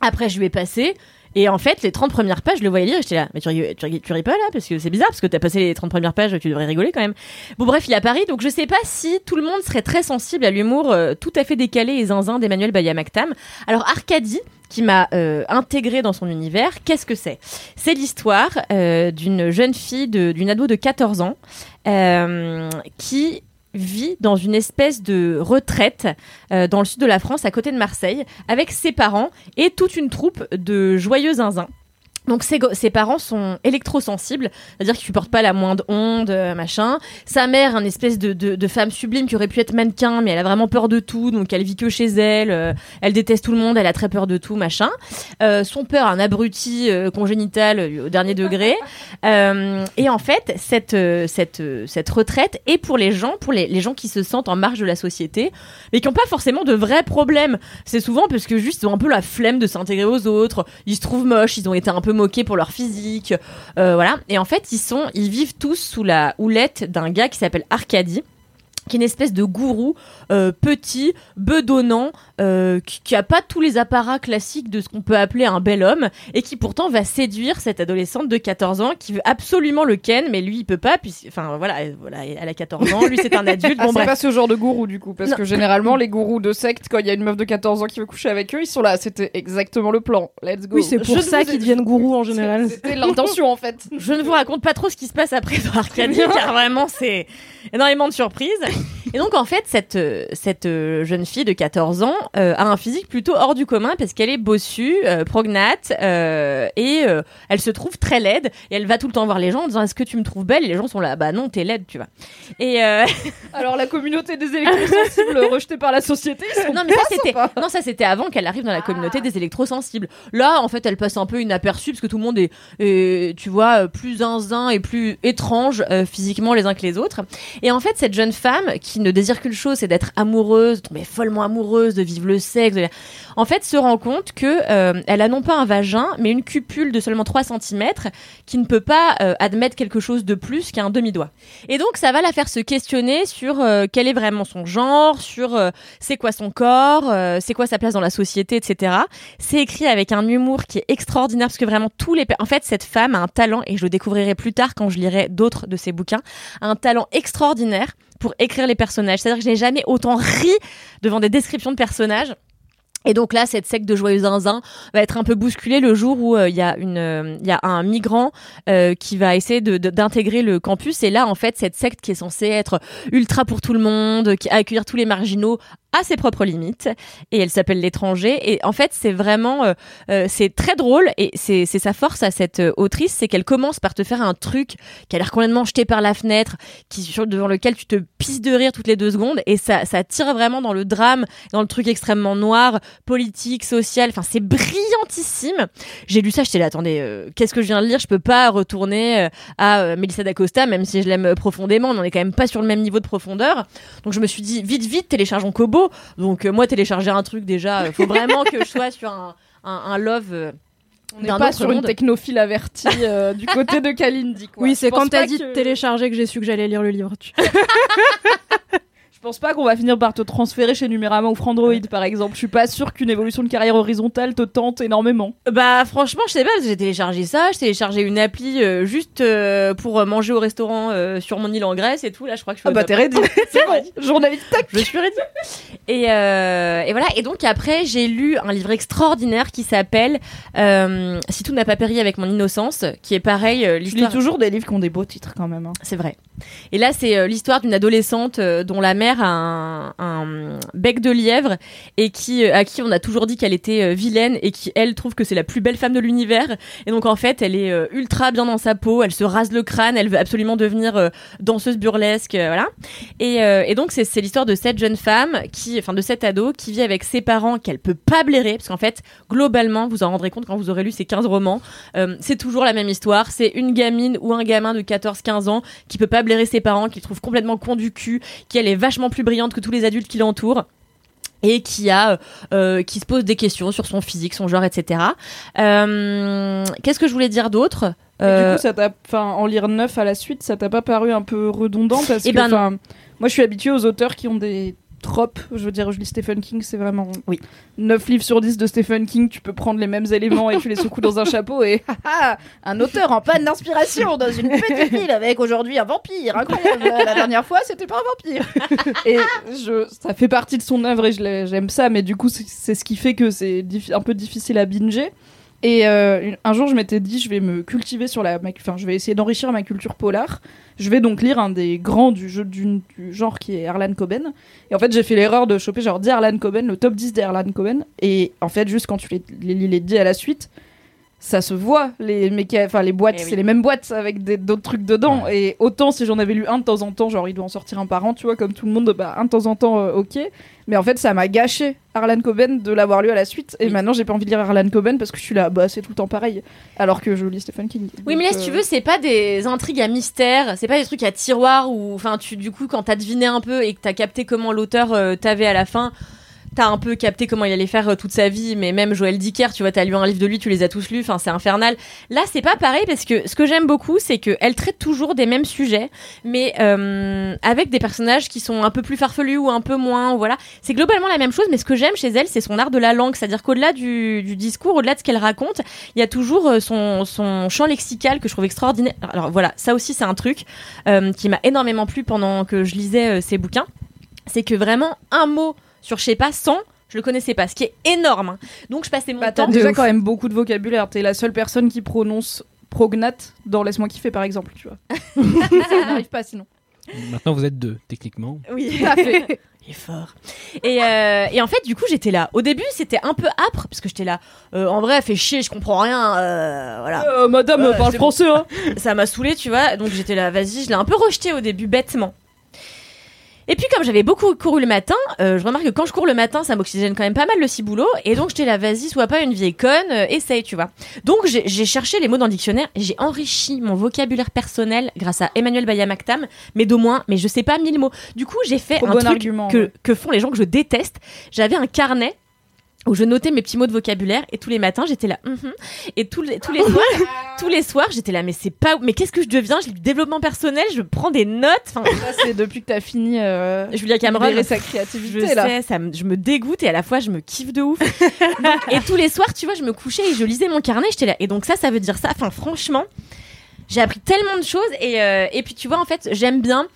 Après, je lui ai passé. Et en fait, les 30 premières pages, je le voyais lire, j'étais là, mais tu, ris- tu, ris- tu ris pas là, parce que c'est bizarre, parce que t'as passé les 30 premières pages, tu devrais rigoler quand même. Bon, bref, il a Paris, donc je sais pas si tout le monde serait très sensible à l'humour euh, tout à fait décalé et zinzin d'Emmanuel Bayamaktam. Alors, Arcadie, qui m'a euh, intégré dans son univers, qu'est-ce que c'est? C'est l'histoire euh, d'une jeune fille, d'une ado de 14 ans, qui vit dans une espèce de retraite euh, dans le sud de la France, à côté de Marseille, avec ses parents et toute une troupe de joyeux zinzins. Donc ses, parents sont électrosensibles, c'est-à-dire qu'ils supportent pas la moindre onde, euh, machin. Sa mère, un espèce de, de, de femme sublime qui aurait pu être mannequin, mais elle a vraiment peur de tout, donc elle vit que chez elle. euh, elle déteste tout le monde, elle a très peur de tout, machin. Euh, son père, un abruti euh, congénital au dernier degré. Et en fait, cette cette cette retraite est pour les gens, pour les, les gens qui se sentent en marge de la société, mais qui n'ont pas forcément de vrais problèmes. C'est souvent parce que juste ils ont un peu la flemme de s'intégrer aux autres. Ils se trouvent moches, ils ont été un peu moqués pour leur physique, euh, voilà. Et en fait, ils sont, ils vivent tous sous la houlette d'un gars qui s'appelle Arcadie qui est une espèce de gourou euh, petit, bedonnant, euh, qui, qui a pas tous les apparats classiques de ce qu'on peut appeler un bel homme, et qui pourtant va séduire cette adolescente de 14 ans qui veut absolument le ken, mais lui il peut pas, puis enfin voilà, euh, voilà, elle a 14 ans, lui c'est un adulte, Ah, bon c'est pas ce genre de gourou du coup, parce Non. que généralement les gourous de secte, quand il y a une meuf de 14 ans qui veut coucher avec eux, ils sont là. C'était exactement le plan. Let's go. Oui, c'est pour Je ça qu'ils deviennent gourous en général. C'était l'intention en fait. Je ne vous raconte pas trop ce qui se passe après dans Arcadie, car vraiment c'est énormément de surprises. Et donc en fait, cette, cette euh, jeune fille de 14 ans euh, a un physique plutôt hors du commun parce qu'elle est bossue, euh, prognate, euh, et elle se trouve très laide. Et elle va tout le temps voir les gens en disant Est-ce que tu me trouves belle? Et les gens sont là Bah non, t'es laide, tu vois. Et Alors la communauté des électrosensibles rejetée par la société, ils sont non mais ça c'était avant qu'elle arrive dans la communauté des électrosensibles. Là en fait elle passe un peu inaperçue parce que tout le monde est, est, tu vois plus zinzin et plus étrange physiquement les uns que les autres. Et en fait cette jeune femme qui ne désire qu'une chose c'est d'être amoureuse, de tomber follement amoureuse, de vivre le sexe, en fait se rend compte que euh, elle a non pas un vagin mais une cupule de seulement 3 cm qui ne peut pas euh, admettre quelque chose de plus qu'un demi-doigt. Et donc ça va la faire se questionner sur euh, quel est vraiment son genre, sur c'est quoi son corps, c'est quoi sa place dans la société, etc. C'est écrit avec un humour qui est extraordinaire parce que vraiment tous les... En fait, cette femme a un talent, et je le découvrirai plus tard quand je lirai d'autres de ses bouquins, un talent extraordinaire pour écrire les personnages. C'est-à-dire que je n'ai jamais autant ri devant des descriptions de personnages. Et donc là, cette secte de joyeux zinzin va être un peu bousculée le jour où euh, il y a une, euh, il y a un migrant euh, qui va essayer de- de- d'intégrer le campus. Et là, en fait, cette secte qui est censée être ultra pour tout le monde, qui accueillir tous les marginaux, a ses propres limites. Et elle s'appelle l'étranger. Et en fait, c'est vraiment, euh, euh, c'est très drôle. Et c'est sa force à cette euh, autrice, c'est qu'elle commence par te faire un truc qui a l'air complètement jeté par la fenêtre, qui devant lequel tu te pisses de rire toutes les deux secondes. Et ça, ça tire vraiment dans le drame, dans le truc extrêmement noir, politique, social. Enfin, c'est brillantissime. J'ai lu ça, j'étais là, attendez, qu'est-ce que je viens de lire? Je peux pas retourner à Melissa d'Acosta, même si je l'aime profondément. On en est quand même pas sur le même niveau de profondeur. Donc je me suis dit, vite, vite, téléchargeons Kobo. Donc euh, moi, télécharger un truc déjà, euh, faut vraiment que je sois sur un, un, un love. euh, On n'est pas sur une technophile avertie euh, du côté de Kalindi. quoi. Oui, c'est quand t'as dit que- télécharger que j'ai su que j'allais lire le livre. Tu- pense pas qu'on va finir par te transférer chez Numérama ou Frandroid par exemple. Je suis pas sûre qu'une évolution de carrière horizontale te tente énormément. Bah franchement, je sais pas, parce que j'ai téléchargé ça, j'ai téléchargé une appli euh, juste euh, pour euh, manger au restaurant euh, sur mon île en Grèce et tout. Là, je crois que je suis Ah au bah top. t'es ready. C'est bon. Journaliste tac. Je suis ready. Et, euh, et voilà. Et donc après, j'ai lu un livre extraordinaire qui s'appelle Si tout n'a pas péri avec mon innocence, qui est pareil. euh, Je lis l'histoire. toujours des livres qui ont des beaux titres quand même. hein. C'est vrai. Et là, c'est euh, l'histoire d'une adolescente euh, dont la mère a un, bec de lièvre et qui euh, à qui on a toujours dit qu'elle était euh, vilaine et qui elle trouve que c'est la plus belle femme de l'univers. Et donc en fait, elle est euh, ultra bien dans sa peau. Elle se rase le crâne. Elle veut absolument devenir danseuse burlesque, voilà. Et, donc c'est l'histoire de cette jeune femme qui, enfin de cet ado qui vit avec ses parents qu'elle peut pas blairer parce qu'en fait globalement vous en rendrez compte quand vous aurez lu ces 15 romans. c'est toujours la même histoire. C'est une gamine ou un gamin de 14-15 ans qui peut pas blairer ses parents, qui le trouve complètement con du cul, qui elle est vachement plus brillante que tous les adultes qui l'entourent et qui a euh, qui se pose des questions sur son physique, son genre, etc. Euh, Qu'est-ce que je voulais dire d'autre? Et Euh, du coup, ça t'a, enfin, en lire neuf à la suite, ça t'a pas paru un peu redondant parce Eh que, ben moi, je suis habituée aux auteurs qui ont des Je veux dire, je lis Stephen King, c'est vraiment Oui. 9 livres sur 10 de Stephen King. Tu peux prendre les mêmes éléments et tu les secoues dans un chapeau et un auteur en panne d'inspiration dans une petite ville avec aujourd'hui un vampire. Incroyable. La dernière fois, c'était pas un vampire. et je, ça fait partie de son œuvre et j'aime ça, mais du coup, c'est ce qui fait que c'est un peu difficile à binger. Et euh, un jour, je m'étais dit, je vais me cultiver sur la, enfin, je vais essayer d'enrichir ma culture polar. Je vais donc lire un des grands du jeu du, genre qui est Erlan Coben. Et en fait, j'ai fait l'erreur de choper genre 10 Erlan Coben, le top 10 d'Erlan Coben. Et en fait, juste quand tu les, les les 10 à la suite, ça se voit les méca- enfin les boîtes Eh oui. c'est les mêmes boîtes avec des- d'autres trucs dedans. Et autant si j'en avais lu un de temps en temps genre il doit en sortir un par an tu vois comme tout le monde bah un de temps en temps euh, ok. Mais en fait ça m'a gâché Harlan Coben de l'avoir lu à la suite. Et Oui. maintenant j'ai pas envie de lire Harlan Coben parce que je suis là bah c'est tout le temps pareil. Alors que je lis Stephen King. Oui, mais là, si tu euh, veux, c'est pas des intrigues à mystère, c'est pas des trucs à tiroir où, enfin, tu, du coup, quand t'as deviné un peu et que t'as capté comment l'auteur euh, t'avait à la fin, t'as un peu capté comment il allait faire euh, toute sa vie, mais même Joël Dicker, tu vois, t'as lu un livre de lui, tu les as tous lus, enfin, c'est infernal. Là, c'est pas pareil parce que ce que j'aime beaucoup, c'est qu'elle traite toujours des mêmes sujets, mais euh, avec des personnages qui sont un peu plus farfelus ou un peu moins, voilà. C'est globalement la même chose, mais ce que j'aime chez elle, c'est son art de la langue, c'est-à-dire qu'au-delà du, discours, au-delà de ce qu'elle raconte, il y a toujours euh, son, champ lexical que je trouve extraordinaire. Alors voilà, ça aussi c'est un truc qui m'a énormément plu pendant que je lisais ces bouquins. C'est que vraiment un mot sur je sais pas 100, je le connaissais pas, ce qui est énorme. hein. Donc je passais mon bah, t'as temps. déjà quand même beaucoup de vocabulaire t'es la seule personne qui prononce prognate dans laisse-moi kiffer par exemple tu vois ça n'arrive pas sinon Maintenant, vous êtes deux, techniquement. Oui, Tout à fait. il est fort. Et, euh, et en fait, du coup, j'étais là. Au début, c'était un peu âpre parce que j'étais là. euh, en vrai, fait chier, je comprends rien. euh, voilà. Euh, madame parle français hein ça m'a saoulé, tu vois. Donc j'étais là, vas-y, je l'ai un peu rejeté au début, bêtement. Et puis comme j'avais beaucoup couru le matin, euh, je remarque que quand je cours le matin, ça m'oxygène quand même pas mal le ciboulot. Et donc j'étais là, vas-y, sois pas une vieille conne, euh, essaye, tu vois. Donc j'ai cherché les mots dans le dictionnaire, et j'ai enrichi mon vocabulaire personnel grâce à Emmanuel Bayamaktam, mais d'au moins, mais je sais pas mille mots. Du coup, j'ai fait un bon truc argument, que, ouais. que font les gens que je déteste. J'avais un carnet où je notais mes petits mots de vocabulaire et tous les matins j'étais là mhm. et tous les tous les soirs tous les soirs j'étais là mais c'est pas mais qu'est-ce que je deviens? J'ai du développement personnel je prends des notes enfin. C'est depuis que t'as fini euh, Julia Cameron. sa je créativité là. sais ça me, je me dégoûte et à la fois je me kiffe de ouf. Donc, et tous les soirs tu vois je me couchais et je lisais mon carnet j'étais là. Et donc ça ça veut dire ça. Enfin franchement j'ai appris tellement de choses et euh, et puis tu vois en fait j'aime bien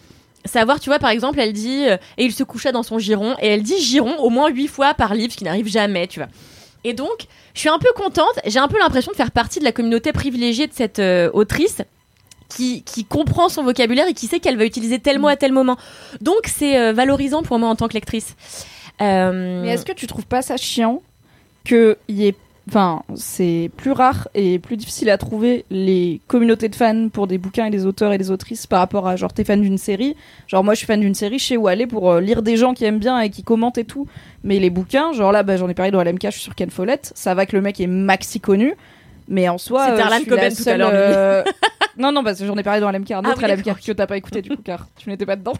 savoir, tu vois, par exemple, elle dit euh, et il se coucha dans son giron et elle dit giron au moins huit fois par livre, ce qui n'arrive jamais, tu vois. Et donc, je suis un peu contente. J'ai un peu l'impression de faire partie de la communauté privilégiée de cette euh, autrice qui, qui comprend son vocabulaire et qui sait qu'elle va utiliser tel mot à tel moment. Donc, c'est euh, valorisant pour moi en tant que lectrice. Mais est-ce que tu trouves pas ça chiant que y ait Enfin, c'est plus rare et plus difficile à trouver les communautés de fans pour des bouquins et des auteurs et des autrices par rapport à genre t'es fan d'une série. Genre moi je suis fan d'une série, je sais où aller pour euh, lire des gens qui aiment bien et qui commentent et tout. Mais les bouquins, genre là bah, j'en ai parlé dans LMK, je suis sur Ken Follett, ça va que le mec est maxi connu. Mais en soi, C'était euh, Harlan je suis la Coben tout à euh, non, non, parce que j'en ai parlé dans LMK, un Ah autre oui, LMK que t'as pas écouté du coup, car tu n'étais pas dedans.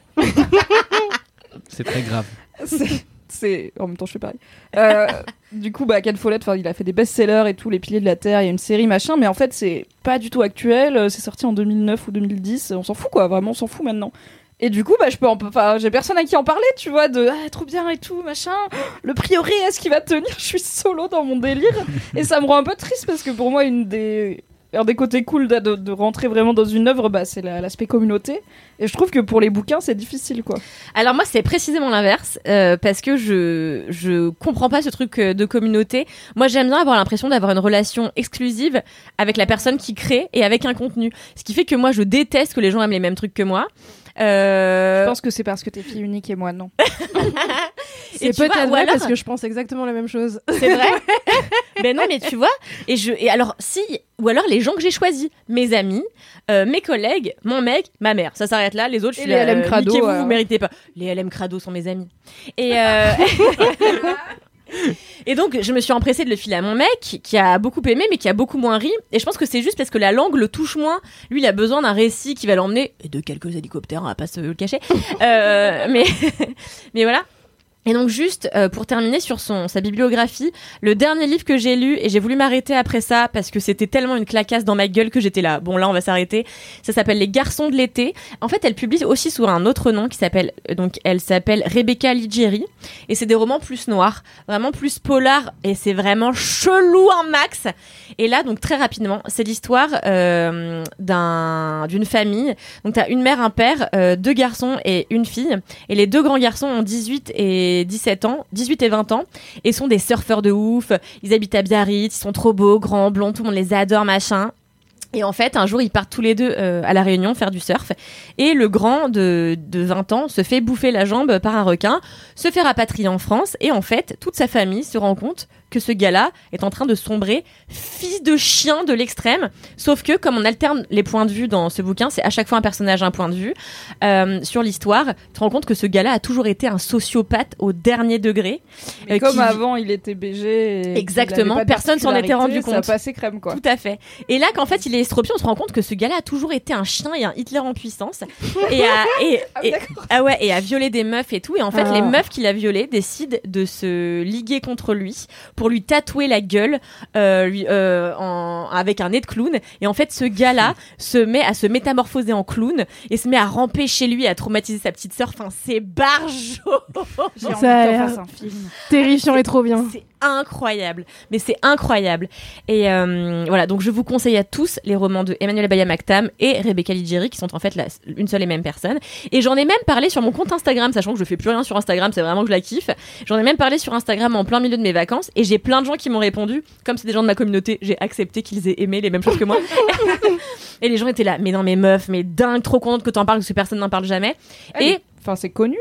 C'est très grave. C'est- c'est en même temps je fais pareil. Euh, du coup bah Ken Follett enfin il a fait des best-sellers et tout les piliers de la terre il y a une série machin mais en fait c'est pas du tout actuel euh, c'est sorti en 2009 ou 2010 on s'en fout quoi vraiment on s'en fout maintenant. Et du coup bah je peux en- enfin j'ai personne à qui en parler tu vois de ah trop bien et tout machin. Le priori est-ce qu'il va tenir? Je suis solo dans mon délire. Et ça me rend un peu triste parce que pour moi une des un des côtés cool de, rentrer vraiment dans une œuvre bah, c'est la- l'aspect communauté et je trouve que pour les bouquins c'est difficile quoi Alors moi c'est précisément l'inverse euh, parce que je je comprends pas ce truc euh, de communauté. Moi j'aime bien avoir l'impression d'avoir une relation exclusive avec la personne qui crée et avec un contenu. Ce qui fait que moi je déteste que les gens aiment les mêmes trucs que moi. Euh, Je pense que c'est parce que t'es fille unique et moi non. C'est peut-être vrai alors- parce que je pense exactement la même chose. C'est vrai Ben non, mais tu vois. Et je et alors si ou alors les gens que j'ai choisis, mes amis, euh, mes collègues, mon mec, ma mère. Ça s'arrête là. Les autres, je suis les là, LM euh, crado, alors. vous méritez pas. Les LM crado sont mes amis. Et euh, Et donc, je me suis empressée de le filer à mon mec, qui a beaucoup aimé, mais qui a beaucoup moins ri. Et je pense que c'est juste parce que la langue le touche moins. Lui, il a besoin d'un récit qui va l'emmener, et de quelques hélicoptères, on va pas se le cacher. Euh, mais, mais voilà. Et donc juste euh, pour terminer sur son sa bibliographie, le dernier livre que j'ai lu et j'ai voulu m'arrêter après ça parce que c'était tellement une clacasse dans ma gueule que j'étais là. Bon là on va s'arrêter. Ça s'appelle Les Garçons de l'été. En fait elle publie aussi sous un autre nom qui s'appelle euh, donc elle s'appelle Rebecca Ligieri et c'est des romans plus noirs, vraiment plus polar et c'est vraiment chelou en max. Et là donc très rapidement c'est l'histoire euh, d'un d'une famille. Donc t'as une mère, un père, euh, deux garçons et une fille. Et les deux grands garçons ont 18 et 17 ans, 18 et 20 ans, et sont des surfeurs de ouf. Ils habitent à Biarritz, ils sont trop beaux, grands, blonds, tout le monde les adore, machin. Et en fait, un jour, ils partent tous les deux euh, à la Réunion faire du surf. Et le grand de, de 20 ans se fait bouffer la jambe par un requin, se fait rapatrier en France. Et en fait, toute sa famille se rend compte que ce gars-là est en train de sombrer, fils de chien de l'extrême. Sauf que, comme on alterne les points de vue dans ce bouquin, c'est à chaque fois un personnage, un point de vue euh, sur l'histoire. Tu te rends compte que ce gars-là a toujours été un sociopathe au dernier degré. Mais euh, comme qui- avant, il était BG. et Exactement, personne s'en était rendu compte. Ça passait crème, quoi. Tout à fait. Et là, qu'en fait, il est estropié, on se rend compte que ce gars-là a toujours été un chien et un Hitler en puissance. Et a, et, et- ah ouais, et a violé des meufs et tout. Et en fait, Ah. les meufs qu'il a violées décident de se liguer contre lui pour lui tatouer la gueule euh, lui, euh, en, avec un nez de clown. Et en fait, ce gars-là se met à se métamorphoser en clown et se met à ramper chez lui, à traumatiser sa petite sœur. Enfin, c'est barjo. J'ai envie Ça a l'air- fasse un film. Terrifiant et trop bien. C'est incroyable, mais c'est incroyable. Et euh, voilà, donc je vous conseille à tous les romans de Emmanuel Abaya Mactam et Rebecca Ligieri, qui sont en fait la- une seule et même personne. Et j'en ai même parlé sur mon compte Instagram, sachant que je fais plus rien sur Instagram, c'est vraiment que je la kiffe. J'en ai même parlé sur Instagram en plein milieu de mes vacances, et j'ai plein de gens qui m'ont répondu, comme c'est des gens de ma communauté, j'ai accepté qu'ils aient aimé les mêmes choses que moi. et les gens étaient là, mais non, mais meuf, mais dingue, trop contente que t'en parles, parce que personne n'en parle jamais. Et Enfin, c'est connu,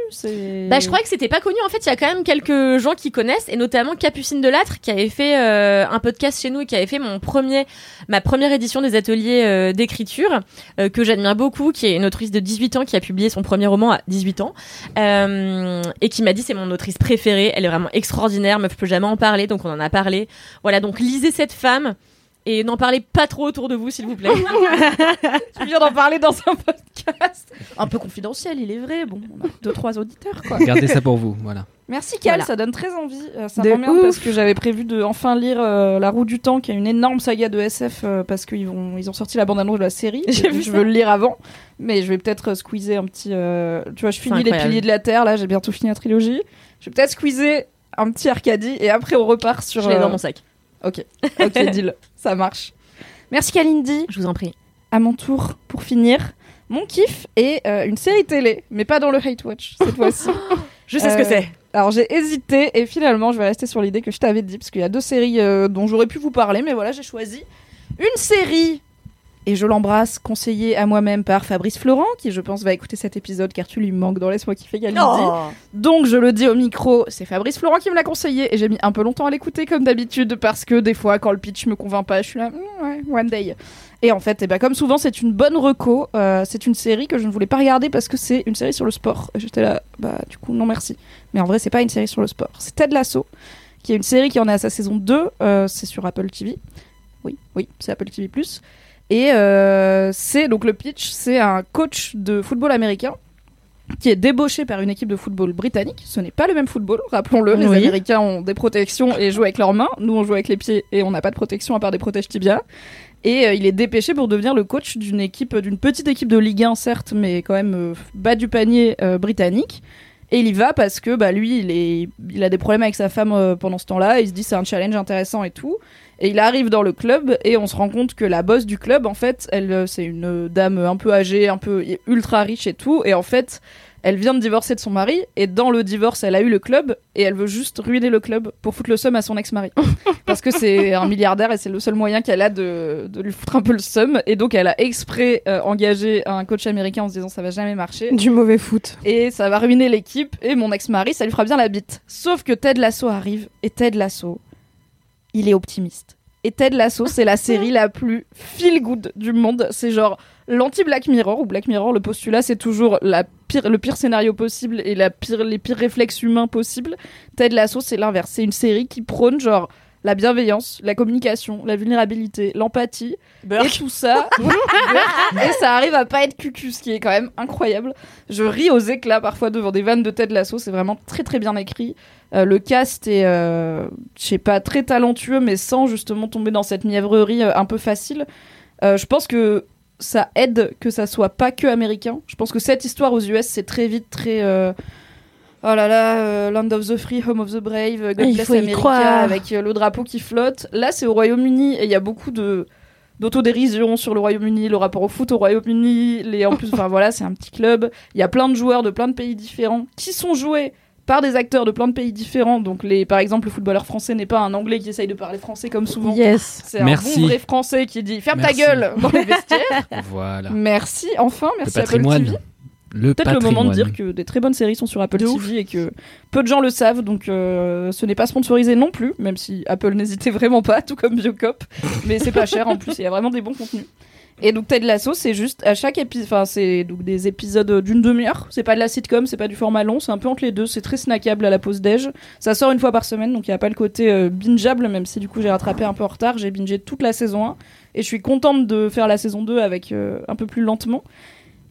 bah, je croyais que c'était pas connu. En fait, il y a quand même quelques gens qui connaissent, et notamment Capucine Delattre, qui avait fait euh, un podcast chez nous et qui avait fait mon premier, ma première édition des ateliers euh, d'écriture, euh, que j'admire beaucoup, qui est une autrice de 18 ans qui a publié son premier roman à 18 ans, et qui m'a dit c'est mon autrice préférée. Elle est vraiment extraordinaire, meuf, je peux jamais en parler, donc on en a parlé. Voilà, donc lisez cette femme. Et n'en parlez pas trop autour de vous, s'il vous plaît. Tu viens d'en parler dans un podcast. Un peu confidentiel, il est vrai. Bon, on a deux, trois auditeurs, quoi. Gardez ça pour vous, voilà. Merci Cal, Voilà. ça donne très envie. Euh, ça De m'emmerde parce que j'avais prévu de enfin lire euh, La Roue du Temps, qui est une énorme saga de SF euh, parce qu'ils vont ils ont sorti la bande annonce de la série. Vu je veux le lire avant, mais je vais peut-être euh, squeezer un petit. euh, tu vois, je finis les piliers de la Terre. Là, j'ai bientôt fini la trilogie. Je vais peut-être squeezer un petit Arcadie et après on repart sur. Je l'ai euh, dans mon sac. Ok, ok, deal, ça marche. Merci Kalindi. Je vous en prie. À mon tour pour finir. Mon kiff est euh, une série télé, mais pas dans le hate watch cette fois-ci. Je sais ce que Euh, c'est. Alors j'ai hésité et finalement je vais rester sur l'idée que je t'avais dit parce qu'il y a deux séries euh, dont j'aurais pu vous parler mais voilà j'ai choisi une série et je l'embrasse conseillée à moi-même par Fabrice Florent qui je pense va écouter cet épisode car tu lui manques dans Laisse-moi kiffer Kalindi. Oh. Donc je le dis au micro, c'est Fabrice Florent qui me l'a conseillé et j'ai mis un peu longtemps à l'écouter comme d'habitude parce que des fois quand le pitch me convainc pas, je suis là, Hmm, ouais, one day. Et en fait, eh ben, comme souvent, c'est une bonne reco. Euh, c'est une série que je ne voulais pas regarder parce que c'est une série sur le sport. Et j'étais là, bah du coup, non merci. Mais en vrai, c'est pas une série sur le sport. C'est Ted Lasso, qui est une série qui en est à sa saison 2. Euh, c'est sur Apple TV. Oui, oui, c'est Apple TV+. Et euh, c'est donc le pitch, c'est un coach de football américain qui est débauché par une équipe de football britannique. Ce n'est pas le même football, rappelons-le. Les. Américains ont des protections et jouent avec leurs mains. Nous, on joue avec les pieds et on n'a pas de protection à part des protèges tibia. Et euh, il est dépêché pour devenir le coach d'une équipe, d'une petite équipe de Ligue 1 certes, mais quand même euh, bas du panier euh, britannique. Et il y va parce que bah lui, il est, il a des problèmes avec sa femme pendant ce temps-là. Il se dit c'est un challenge intéressant et tout. Et il arrive dans le club et on se rend compte que la boss du club, en fait, elle, euh, c'est une euh, dame un peu âgée, un peu ultra riche et tout. Et en fait, elle vient de divorcer de son mari et dans le divorce, elle a eu le club et elle veut juste ruiner le club pour foutre le seum à son ex-mari. Parce que c'est un milliardaire et c'est le seul moyen qu'elle a de, de lui foutre un peu le seum. Et donc, elle a exprès euh, engagé un coach américain en se disant ça va jamais marcher Du mauvais foot. et ça va ruiner l'équipe et mon ex-mari ça lui fera bien la bite. Sauf que Ted Lasso arrive et Ted Lasso, il est optimiste. Et Ted Lasso, c'est la série la plus feel good du monde. C'est genre l'anti Black Mirror ou Black Mirror. Le postulat c'est toujours la pire, le pire scénario possible et la pire, les pires réflexes humains possibles. Ted Lasso, c'est l'inverse. C'est une série qui prône genre la bienveillance, la communication, la vulnérabilité, l'empathie et tout ça. et ça arrive à pas être cucu, ce qui est quand même incroyable. Je ris aux éclats parfois devant des vannes de Ted Lasso, c'est vraiment très très bien écrit. Euh, le cast est, euh, je sais pas, très talentueux, mais sans justement tomber dans cette mièvrerie euh, un peu facile. Je pense que ça aide que ça soit pas que américain. Je pense que cette histoire aux US, c'est très vite très. Euh, Oh là là, euh, Land of the Free, Home of the Brave, God Il Bless America, avec euh, le drapeau qui flotte. Là, c'est au Royaume-Uni et il y a beaucoup de d'autodérision sur le Royaume-Uni, le rapport au foot au Royaume-Uni, les en plus enfin voilà, c'est un petit club, il y a plein de joueurs de plein de pays différents qui sont joués par des acteurs de plein de pays différents. Donc les par exemple le footballeur français n'est pas un anglais qui essaye de parler français comme souvent. Yes. C'est un Merci. bon vrai français qui dit ferme Merci. ta gueule dans les vestiaires. Voilà. Merci, enfin, merci Apple patrimoine. TV. Le peut-être le moment de dire que des très bonnes séries sont sur Apple TV et que peu de gens le savent, donc euh, ce n'est pas sponsorisé non plus, même si Apple n'hésitait vraiment pas, tout comme Biocop. mais c'est pas cher en plus, il y a vraiment des bons contenus. Et donc Ted Lasso, c'est juste à chaque épisode, enfin c'est donc des épisodes d'une demi-heure. C'est pas de la sitcom, c'est pas du format long, c'est un peu entre les deux. C'est très snackable à la pause déj. Ça sort une fois par semaine, donc il y a pas le côté euh, bingeable, même si du coup j'ai rattrapé un peu en retard. J'ai bingé toute la saison 1 et je suis contente de faire la saison 2 avec euh, un peu plus lentement.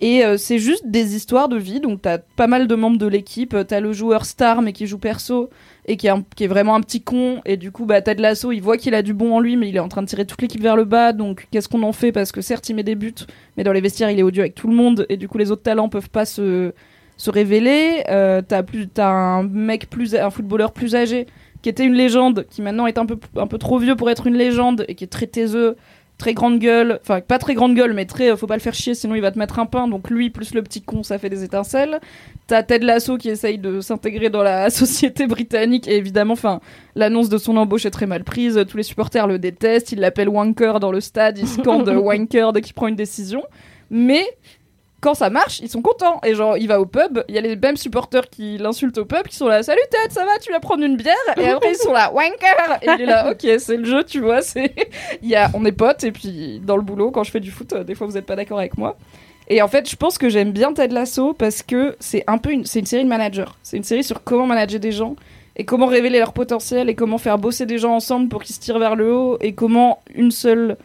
Et euh, c'est juste des histoires de vie. Donc, t'as pas mal de membres de l'équipe. Euh, T'as le joueur star, mais qui joue perso, et qui est, vraiment un petit con. Et du coup, bah, Ted Lasso, il voit qu'il a du bon en lui, mais il est en train de tirer toute l'équipe vers le bas. Donc, qu'est-ce qu'on en fait? Parce que certes, il met des buts, mais dans les vestiaires, il est odieux avec tout le monde. Et du coup, les autres talents peuvent pas se, se révéler. Euh, t'as plus, t'as un mec plus, un footballeur plus âgé, qui était une légende, qui maintenant est un peu, un peu trop vieux pour être une légende, et qui est très taiseux très grande gueule, enfin pas très grande gueule, mais très euh, faut pas le faire chier sinon il va te mettre un pain. Donc lui plus le petit con, ça fait des étincelles. T'as Ted Lasso qui essaye de s'intégrer dans la société britannique et évidemment, enfin l'annonce de son embauche est très mal prise. Tous les supporters le détestent, ils l'appellent wanker dans le stade, ils scandent wanker dès qu'il prend une décision. Mais quand ça marche, ils sont contents. Et genre, il va au pub, il y a les mêmes supporters qui l'insultent au pub, qui sont là, salut Ted, ça va, tu vas prendre une bière Et après, ils sont là, wanker Et il est là, ok, c'est le jeu, tu vois, c'est. On est potes, et puis dans le boulot, quand je fais du foot, euh, des fois vous êtes pas d'accord avec moi. Et en fait, je pense que j'aime bien Ted Lasso parce que c'est un peu une, c'est une série de manager. C'est une série sur comment manager des gens et comment révéler leur potentiel et comment faire bosser des gens ensemble pour qu'ils se tirent vers le haut et comment une seule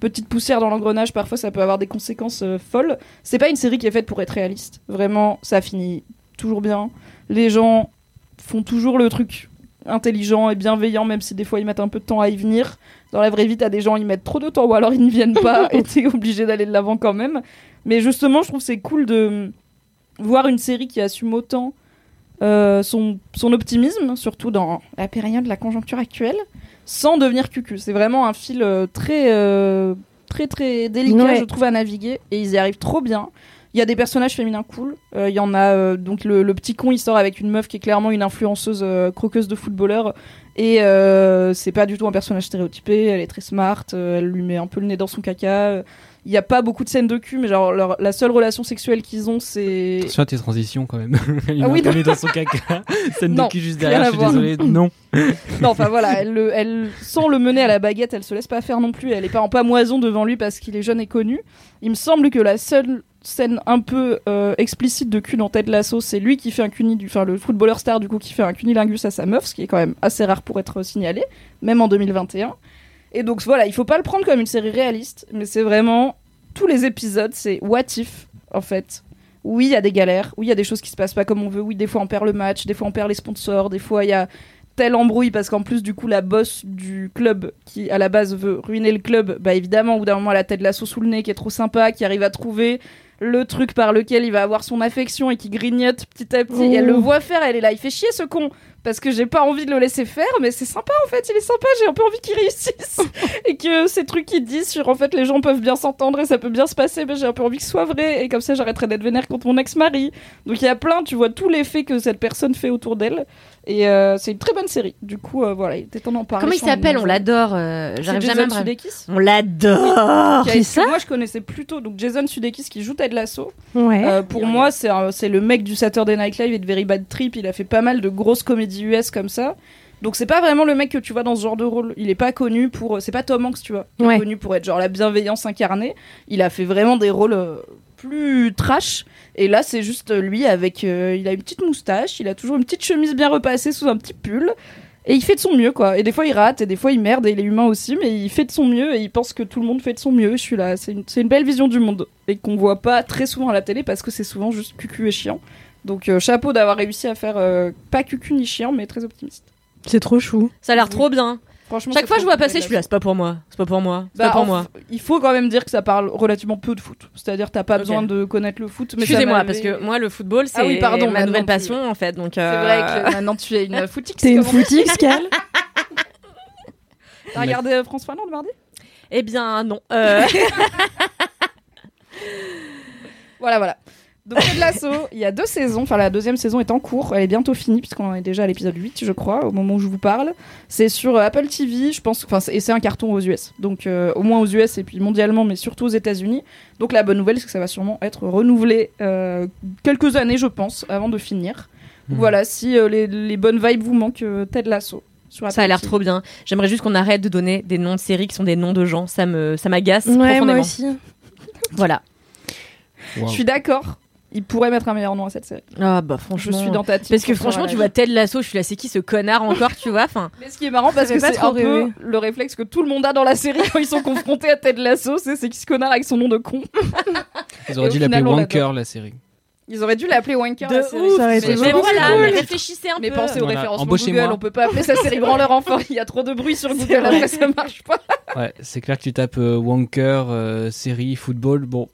petite poussière dans l'engrenage, parfois ça peut avoir des conséquences euh, folles. C'est pas une série qui est faite pour être réaliste. Vraiment, ça finit toujours bien. Les gens font toujours le truc intelligent et bienveillant, même si des fois ils mettent un peu de temps à y venir. Dans la vraie vie, t'as des gens, ils mettent trop de temps ou alors ils n'y viennent pas et t'es obligé d'aller de l'avant quand même. Mais justement, je trouve c'est cool de voir une série qui assume autant euh, son, son optimisme, surtout dans la période de la conjoncture actuelle, sans devenir cucu. C'est vraiment un fil euh, très, euh, très, très délicat, Ouais. je trouve, à naviguer. Et ils y arrivent trop bien. Il y a des personnages féminins cool. Il y en a donc le, le petit con, il sort avec une meuf qui est clairement une influenceuse croqueuse de footballeur. Et c'est pas du tout un personnage stéréotypé. Elle est très smart. elle lui met un peu le nez dans son caca. Il y a pas beaucoup de scènes de cul, mais genre leur- la seule relation sexuelle qu'ils ont, c'est Attention à tes transitions quand même. Il Ah oui, mis dans son caca. Scène Non, de cul juste derrière, je suis voir. désolé. Non. Non, enfin voilà, elle, le- elle, sans le mener à la baguette, elle se laisse pas faire non plus. Elle est pas en pamoison devant lui parce qu'il est jeune et connu. Il me semble que la seule scène un peu euh, explicite de cul dans Ted Lasso, c'est lui qui fait un cuni, enfin le footballeur star du coup qui fait un cunilingus à sa meuf, ce qui est quand même assez rare pour être signalé, même en 2021. Et donc voilà, il faut pas le prendre comme une série réaliste, mais c'est vraiment tous les épisodes, c'est what if en fait. Oui, il y a des galères, oui, il y a des choses qui se passent pas comme on veut, oui, des fois on perd le match, des fois on perd les sponsors, des fois il y a telle embrouille parce qu'en plus du coup la boss du club qui à la base veut ruiner le club, bah évidemment au bout d'un moment elle a tête lasso sous le nez qui est trop sympa, qui arrive à trouver le truc par lequel il va avoir son affection et qui grignote petit à petit. Et elle le voit faire, elle est là, il fait chier ce con parce que j'ai pas envie de le laisser faire mais c'est sympa en fait, il est sympa, j'ai un peu envie qu'il réussisse et que ces trucs qu'il dit sur en fait les gens peuvent bien s'entendre et ça peut bien se passer, mais j'ai un peu envie que ce soit vrai et comme ça j'arrêterai d'être vénère contre mon ex-mari. Donc il y a plein, tu vois tous les faits que cette personne fait autour d'elle et euh, c'est une très bonne série. Du coup, euh, voilà, il était temps d'en parler. Comment il s'appelle? On Mademoiselle. l'adore. euh, J'arrive Jason jamais à. Sudeikis. On l'adore. Qui a été- Moi, je connaissais plutôt donc Jason Sudeikis qui joue Ted Lasso. Ouais. Euh, pour moi, c'est le mec du Saturday Night Live et de Very Bad Trip. Il a fait pas mal de grosses comédies US comme ça. Donc c'est pas vraiment le mec que tu vois dans ce genre de rôle. Il est pas connu pour. C'est pas Tom Hanks, tu vois. Il Ouais. est connu pour être genre la bienveillance incarnée. Il a fait vraiment des rôles euh, plus trash. Et là, c'est juste lui avec. euh, il a une petite moustache. Il a toujours une petite chemise bien repassée sous un petit pull. Et il fait de son mieux, quoi. Et des fois, il rate, et des fois, il merde, et il est humain aussi, mais il fait de son mieux, et il pense que tout le monde fait de son mieux. Je suis là. C'est une, c'est une belle vision du monde, et qu'on voit pas très souvent à la télé, parce que c'est souvent juste cucu et chiant. Donc, euh, chapeau d'avoir réussi à faire euh, pas cucu ni chiant, mais très optimiste. C'est trop chou. Ça a l'air trop bien. Franchement, Chaque c'est fois que je vois passer, je suis là. C'est pas pour moi. C'est pas pour moi. C'est Bah, pas pour moi. Il faut quand même dire que ça parle relativement peu de foot. C'est-à-dire, t'as pas besoin de connaître le foot. Excusez-moi, parce que moi, le football, c'est Ah oui, pardon, ma nouvelle tu- passion, en fait. Donc, C'est euh, vrai que maintenant tu es une footix. T'es une footix, Cal T'as regardé euh, France Finlande mardi? Eh bien, non. Euh, Voilà, voilà. Donc Ted Lasso, il y a deux saisons, enfin la deuxième saison est en cours, elle est bientôt finie puisqu'on est déjà à l'épisode 8 je crois au moment où je vous parle. C'est sur euh, Apple TV, je pense, enfin c'est- et c'est un carton aux US. Donc euh, au moins aux US et puis mondialement mais surtout aux États-Unis. Donc la bonne nouvelle c'est que ça va sûrement être renouvelé euh, quelques années je pense avant de finir. Mhm. Voilà, si euh, les, les bonnes vibes vous manquent, euh, Ted Lasso. Ça a l'air trop bien. J'aimerais juste qu'on arrête de donner des noms de séries qui sont des noms de gens. Ça me, ça m'agace Ouais, profondément. moi aussi. Voilà. Wow. Je suis d'accord, il pourrait mettre un meilleur nom à cette série. Ah bah Je franchement. suis dans ta team. Parce que franchement, tu vois Ted Lasso, je suis là, c'est qui ce connard encore, tu vois Enfin, Mais ce qui est marrant parce que c'est trop un peu le réflexe que tout le monde a dans la série quand ils sont confrontés à Ted Lasso, c'est c'est qui ce connard avec son nom de con. Ils auraient dû l'appeler Wanker, la série. Ils auraient dû l'appeler Wanker. De la série. ouf, ça Mais- mais mais voilà, mais mais réfléchissez un Mais peu. pensez au Voilà, référencement embauchez-moi. Google, on peut pas appeler sa série branleur enfant, il y a trop de bruit sur Google, après ça marche pas. Ouais, c'est clair que tu tapes euh, Wanker, euh, série, football, bon.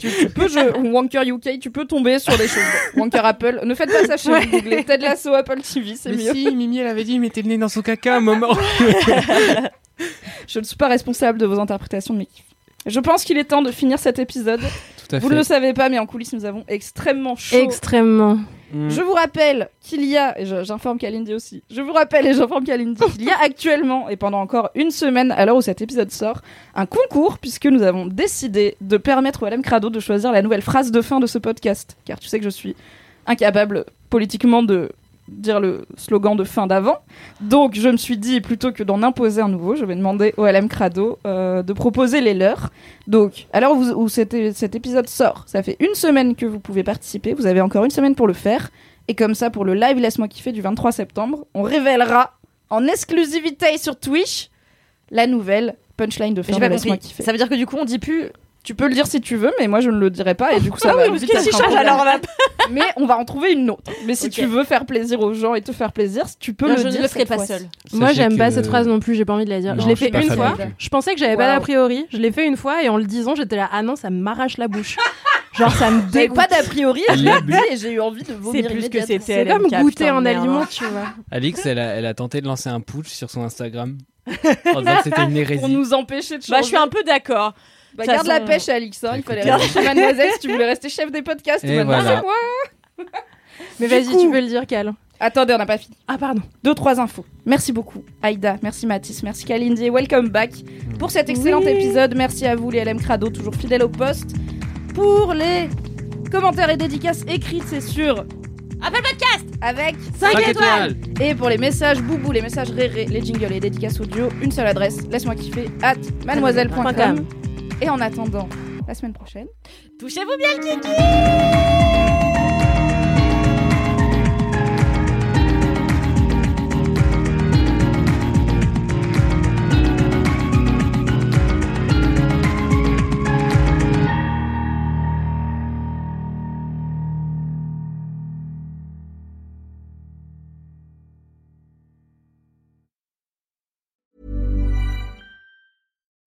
Tu peux, je, Wanker UK, tu peux tomber sur des choses. Wanker Apple, ne faites pas ça chez vous, googlez Ted Lasso Apple TV, c'est mieux. si, Mimi, elle avait dit, mettez le nez dans son caca à un moment. Je ne suis pas responsable de vos interprétations de mes kiffs. Je pense qu'il est temps de finir cet épisode. Tout à Vous fait. ne le savez pas, mais en coulisses, nous avons extrêmement chaud. Extrêmement. Mm. Je vous rappelle qu'il y a, et j'informe Kalindi aussi, je vous rappelle et j'informe Kalindi qu'il y a actuellement, et pendant encore une semaine à l'heure où cet épisode sort, un concours, puisque nous avons décidé de permettre au LM Crado de choisir la nouvelle phrase de fin de ce podcast. Car tu sais que je suis incapable politiquement de dire le slogan de fin d'avant. Donc je me suis dit, plutôt que d'en imposer un nouveau, je vais demander au LM Crado euh, de proposer les leurs. Donc, à l'heure où, cet, cet épisode sort, ça fait une semaine que vous pouvez participer, vous avez encore une semaine pour le faire. Et comme ça, pour le live Laisse-moi kiffer du 23 septembre, on révélera en exclusivité sur Twitch la nouvelle punchline de fin de Laisse-moi kiffer. Ça veut dire que du coup, on dit plus. Tu peux le dire si tu veux, mais moi je ne le dirai pas et du coup ça Ah va oui, vite un problème. alors là Mais on va en trouver une autre. Mais si tu veux faire plaisir aux gens et te faire plaisir, tu peux Non, le je ne dire. le ferai pas seule. Moi, j'aime pas cette phrase non plus, j'ai pas envie de la dire. Non, je l'ai je fait pas une fois. Je pensais que j'avais pas Waouh. d'a priori. Je l'ai fait une fois et en le disant, j'étais là, ah non, ça m'arrache la bouche. Genre, ça me J'avais dégoûte. pas d'a priori, et je j'ai eu envie de vomir plus que c'était. C'est comme goûter un aliment, tu vois. Alix, elle a, tenté de lancer un putsch sur son Instagram. en disant que c'était une hérésie. Pour nous empêcher de changer. Bah, je suis un peu d'accord. Bah, garde la pêche, Alix. hein. Il Écoute, fallait garde- rester chez Mademoiselle si tu voulais rester chef des podcasts. Et voilà. moi. Mais vas-y, coup- tu peux le dire, Cal. Attendez, on n'a pas fini. Ah, pardon. Deux, trois infos. Merci beaucoup, Aïda. Merci Mathis. Merci Kalindi. Welcome back pour cet excellent Oui. épisode. Merci à vous, les LM Crado, toujours fidèles au poste. Pour les commentaires et dédicaces écrites, c'est sûr. Apple Podcast Avec 5 étoiles Et pour les messages boubou, les messages rérés, les jingles et les dédicaces audio, une seule adresse, laisse-moi kiffer, at mademoiselle.com. Et en attendant, la semaine prochaine. Touchez-vous bien le kiki